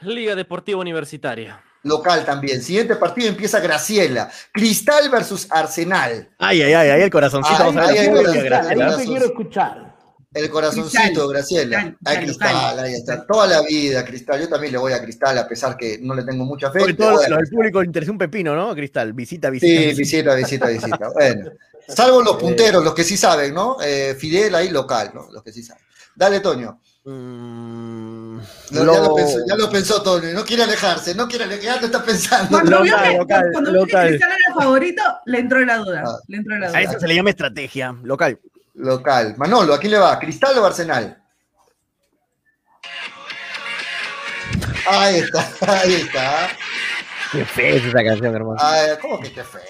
Liga Deportiva Universitaria. Local también. Siguiente partido empieza Graciela. Cristal versus Arsenal. Ay, ay, ay, ay, el corazoncito. Ay, vamos a ver ay, ay, Graciela. Ahí te quiero escuchar. El corazoncito, Cristal. Graciela. Cristal, Ay, Cristal, Cristal, ahí está. Toda la vida, Cristal. Yo también le voy a Cristal, a pesar que no le tengo mucha fe. Sobre todo Cristal. público le interesa un pepino, ¿no? Cristal, visita, visita. Sí, visita, visita, visita. Bueno, salvo los punteros, los que sí saben, ¿no? Eh, Fidel ahí local, ¿no? Los que sí saben. Dale, Toño. Mm, No, lo- ya, lo pensó, ya lo pensó Toño. No quiere alejarse, no quiere alejarse, ya lo está pensando. Cuando vio que, local, cuando vio que local. Cristal era favorito, le entró la duda. Ah. Le entró la A duda. eso se le llama estrategia local. Local. Manolo, ¿a quién le va? ¿Cristal o Arsenal? Ahí está, *laughs* ahí está. Qué fea es esa canción, hermano. Ay, ¿Cómo que qué fea?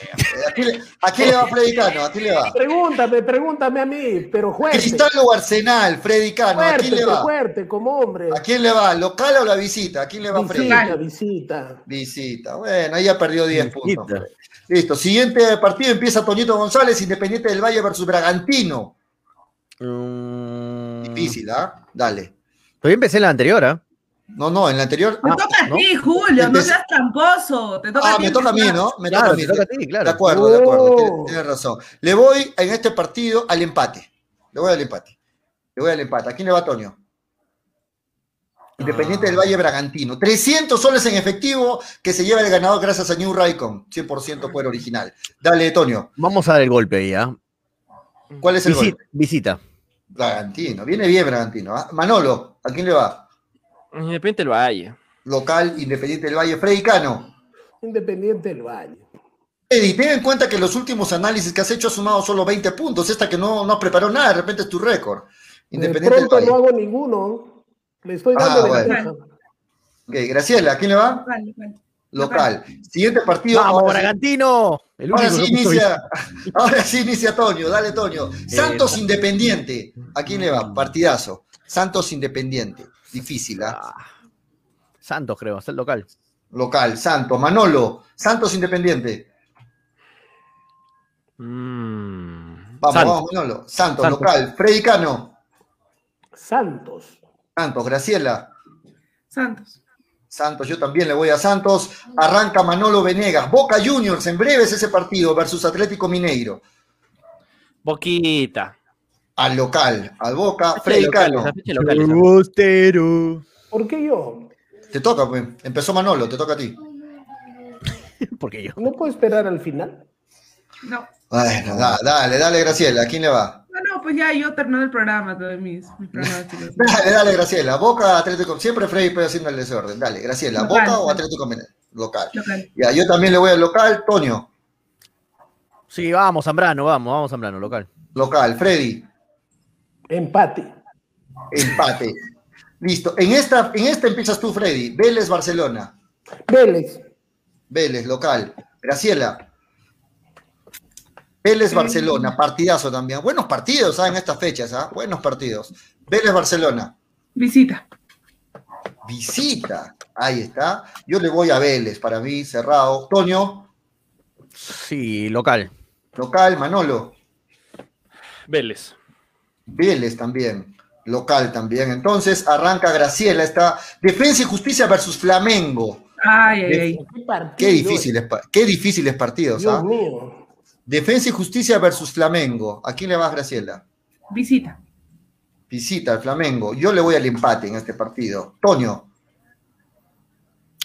¿A quién le, a quién le va Freddy Cano? ¿A quién le va? Pregúntame, pregúntame a mí, pero fuerte. ¿Cristal o Arsenal? Freddy Cano, ¿a fuerte, quién le pero va? fuerte, como hombre. ¿A quién le va? ¿Local o la visita? ¿A quién le va Freddy? Visita, visita. Visita. Bueno, ahí ya perdió 10 Visita. puntos. Listo. Siguiente partido empieza Toñito González, Independiente del Valle versus Bragantino. Mm, Difícil, ¿ah? Dale. Todavía empecé en la anterior, ¿ah? No, no, en la anterior. Te toca a ¿no? ti, Julio, no seas tramposo. Te toca Ah, a ti me toca a mí. ¿no? Me Claro, toca a mí. te toca a ti, De claro. acuerdo, de acuerdo. Oh. Tienes, tienes razón. Le voy en este partido al empate. Le voy al empate. Le voy al empate. ¿A quién le va Toño? Independiente Ah. del Valle Bragantino. 300 soles en efectivo que se lleva el ganador gracias a New Raycon. 100% cuero original. Dale, Toño. Vamos a dar el golpe ahí, ¿ah? ¿Cuál es el Visi- gol? Visita. Bragantino. Viene bien Bragantino. ¿ah? Manolo, ¿a quién le va? Independiente del Valle. Local, Independiente del Valle. Freddy Cano. Independiente del Valle. Eddie, ten en cuenta que los últimos análisis que has hecho has sumado solo 20 puntos. Esta que no, no preparó nada, de repente es tu récord. De Independiente del pronto Valle. no hago ninguno. Le estoy Ah, dando bueno. ventaja. Ok, Graciela, ¿a quién le va? Vale, vale. Local. Siguiente partido. ¡Vamos, Bragantino! El Ahora sí, inicia, *laughs* ahora sí inicia Toño, dale Toño. Santos Independiente, ¿a quién le va? Partidazo. Santos Independiente, difícil, ¿ah? Ah, Santos, creo, es el local. Local, Santos. Manolo, Santos Independiente. Mm. Vamos, Santos. vamos, Manolo. Santos, Santos. local. Freddy Cano. Santos. Santos, Graciela. Santos. Santos, yo también le voy a Santos. Arranca Manolo Venegas. Boca Juniors, en breves ese partido versus Atlético Mineiro. Boquita. Al local, al Boca. Freddy local, Cano. local. ¿Por qué yo? Te toca, pues. Empezó Manolo, te toca a ti. *laughs* Porque yo. ¿No puedo esperar al final? No. Bueno, da- dale, dale, Graciela. ¿A quién le va? Bueno, pues ya yo terminé el programa, todos mis, mis pronósticos. *laughs* Dale, dale, Graciela. Boca, Atlético. Siempre Freddy puede haciendo el desorden. Dale, Graciela. Local, ¿Boca o local. Atlético Mineiro? Local. Local. Ya, yo también le voy al local. Toño, Sí, vamos, Zambrano, vamos, vamos, Zambrano, local. local. Freddy, Empate. empate. Listo. En esta, en esta empiezas tú, Freddy. Vélez, Barcelona. Vélez. Vélez, local. Graciela. Vélez, Barcelona. Partidazo también. Buenos partidos, ¿ah? En estas fechas, ¿ah? Buenos partidos. Vélez, Barcelona. Visita. Visita. Ahí está. Yo le voy a Vélez, para mí, cerrado. Toño, Sí, local. local. Manolo. Vélez. Vélez también. Local también. Entonces arranca Graciela. Está Defensa y Justicia versus Flamengo. Ay, ay, ay. ¿Qué partido? Qué difíciles, qué difíciles partidos, Dios ¿ah? mío. Defensa y Justicia versus Flamengo. ¿A quién le vas, Graciela? Visita. Visita al Flamengo. Yo le voy al empate en este partido. Toño,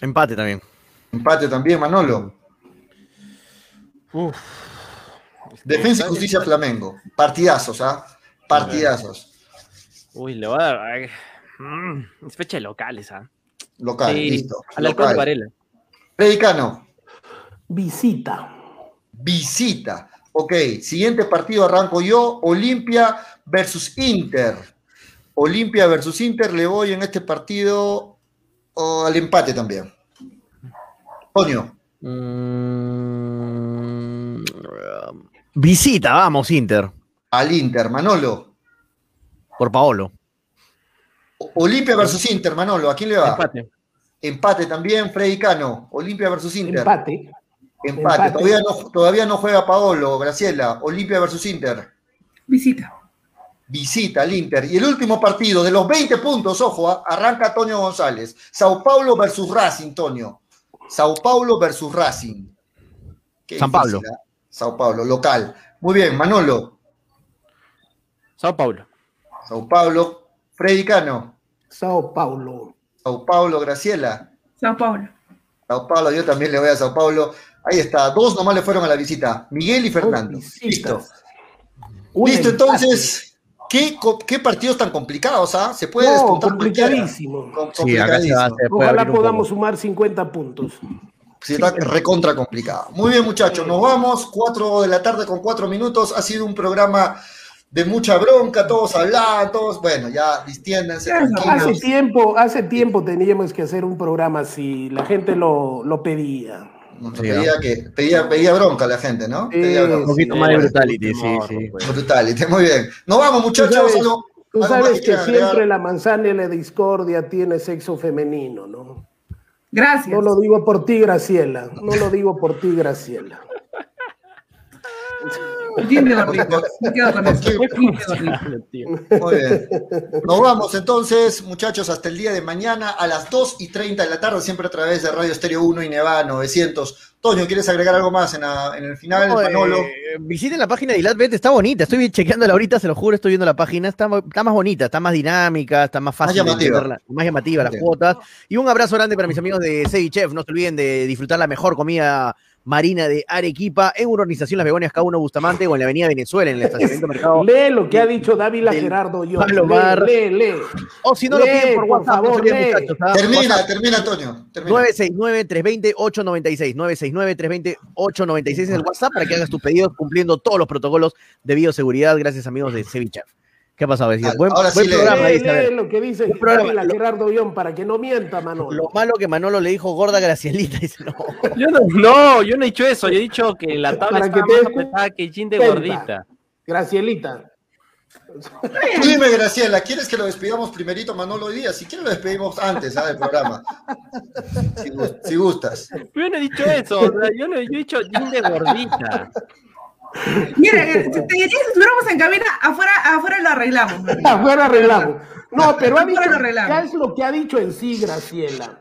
Empate también. empate también, Manolo. Uf. Defensa y Justicia Flamengo. Partidazos, ¿ah? Partidazos. Uy, le va a dar. ay, mm, es fecha de locales, ¿ah? Local, Sí, listo. Al Local. Varela. Predicano, Visita. visita. Ok, siguiente partido arranco yo. Olimpia versus Inter. Olimpia versus Inter. Le voy en este partido oh, al empate también. Toño, Mm, visita, vamos, Inter. Al Inter. Manolo. Por Paolo. Olimpia versus Inter, Manolo. ¿A quién le va? Empate. Empate también, Freddy Cano. Olimpia versus Inter. Empate. Empate. Empate. Todavía, no, todavía no juega Paolo, Graciela. Olimpia versus Inter. Visita. Visita al Inter. Y el último partido de los 20 puntos, ojo, ah, arranca Antonio González. Sao Paulo versus Racing, Toño. Sao Paulo versus Racing. Qué San Pablo. ah. Sao Paulo, local. Muy bien, Manolo. Sao Paulo. Sao Paulo. Freddy Cano. Sao Paulo. Sao Paulo, Graciela. Sao Paulo. Sao Paulo, yo también le voy a Sao Paulo. Ahí está, dos nomás le fueron a la visita. Miguel y Fernando. Listo. Listo, empate. entonces, ¿qué, qué partidos tan complicados, ah? Se puede No, despuntar complicadísimo. Com- Sí, se complicadísimo. puede Ojalá podamos sumar 50 puntos. Sí, está recontra complicado. Muy bien, muchachos, nos vamos. Cuatro de la tarde con cuatro minutos. Ha sido un programa de mucha bronca, todos hablaban, todos, bueno, ya distiéndanse, Hace tiempo, hace tiempo teníamos que hacer un programa así, la gente lo, lo pedía. Pedía, que, pedía, pedía bronca la gente, ¿no? Sí, Pedía Un poquito Sí, más de brutality, sí, sí. pues. Brutality, muy bien. Nos vamos, muchachos. sabes- algo- Tú sabes que siempre la manzana y la discordia tiene sexo femenino, ¿no? Gracias. No lo digo por ti, Graciela. No lo digo por ti, Graciela. *laughs* Me quedo con eso. Muy bien. Nos vamos entonces, muchachos, hasta el día de mañana a las 2 y 30 de la tarde, siempre a través de Radio Estéreo 1 y Neva 900. Toño, ¿quieres agregar algo más en, la- en el final? No, eh, Manolo. visiten la página de Ilatbet, está bonita. Estoy chequeándola ahorita, se lo juro, estoy viendo la página. Está, está más bonita, está más dinámica, está más fácil. de llamativa. más llamativa las cuotas. Y un abrazo grande para mis amigos de Chef. No se olviden de disfrutar la mejor comida marina de Arequipa en una organización Las Begonias K1 Bustamante o en la Avenida Venezuela, en el estacionamiento mercado. Lee lo que ha dicho Dávila Gerardo yo. Palomar. Lee, lee, lee. O si no lo piden por por WhatsApp, se favor, lee. muchachos. ¿ah? Termina, WhatsApp, termina. Termina. 969-320-896. 969-320-896 es el WhatsApp para que hagas tus pedidos cumpliendo todos los protocolos de bioseguridad. Gracias, amigos de Cevichef. ¿Qué ha pasado? Decía, Ahora buen, sí buen programa, Lee, dice, a ver. lee lo que dice Un programa, lo- Gerardo Guión para que no mienta, Manolo. Lo malo que Manolo le dijo gorda Gracielita. Dice, no. Yo no, no, yo no he dicho eso. Yo he dicho que la tabla Para está que más apretada que Jean de gordita. Gracielita. Tú dime, Graciela, ¿quieres que lo despidamos primerito, Manolo, hoy día? Si quieres, lo despedimos antes ¿ah? del programa. Si, gus- si gustas. Yo no he dicho eso. o sea, yo, no, yo he dicho Jean de gordita. Mira, eh, te diría si estuviéramos en cabina, afuera, afuera lo arreglamos. *laughs* afuera arreglamos. No, pero ha dicho. ¿qué es lo que ha dicho en sí, Graciela?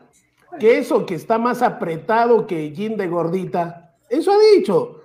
Que eso que está más apretado que Jin de gordita. Eso ha dicho.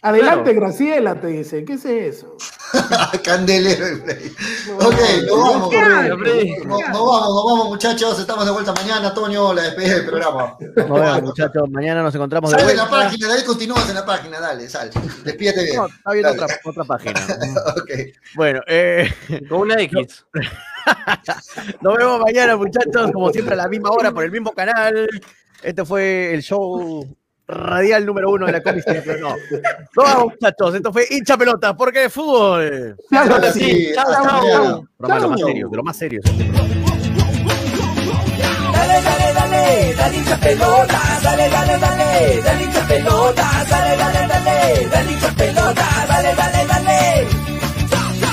Adelante, Graciela, te dice. ¿Qué es eso? *laughs* Candelero el Play. Ok, nos vamos. Nos, nos vamos, nos vamos, muchachos. Estamos de vuelta mañana. Toño, la despedida del programa. Nos vemos, muchachos. Mañana nos encontramos de Sal de la página, ahí continúas en la página, dale, sal. Despídete bien. No, está viendo Dale. otra, otra página. *laughs* Ok. Bueno, eh, Con una X. *laughs* nos vemos mañana, muchachos, como siempre a la misma hora por el mismo canal. Este fue el show radial número uno de la comisaría, pero no. Vamos, muchachos. Esto fue hincha pelota, porque de fútbol. Ahora sí, Chao, hasta chao. mañana. Programa de lo más Chao. serio, de lo más serio. Dale, dale, dale, dale hincha pelota, dale, dale, dale, dale hincha pelota, dale, dale, dale, dale hincha pelota, dale, dale, dale.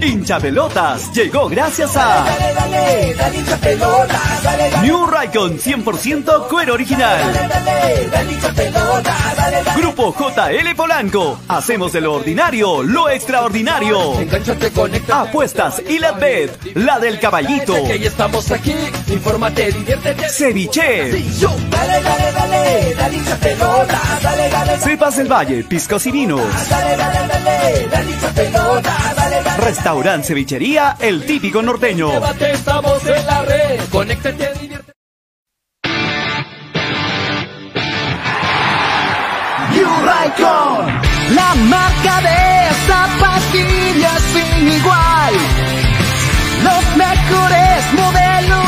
Hincha Pelotas llegó gracias a Dale, dale, dale. New Raycon 100% cuero original. Grupo JL Polanco. Hacemos de lo ordinario lo extraordinario. Conéctate. Apuestas y la bet, la del caballito. Que ya estamos aquí. Infórmate, diviértete. Ceviche. Cepas del Valle, piscos y vinos. Dale, dale, dale, dale hincha pelota, dale, dale. Restaurant Cevichería, el típico norteño. Estamos en la red. Conéctate. La marca de zapatillas sin igual. Los mejores modelos.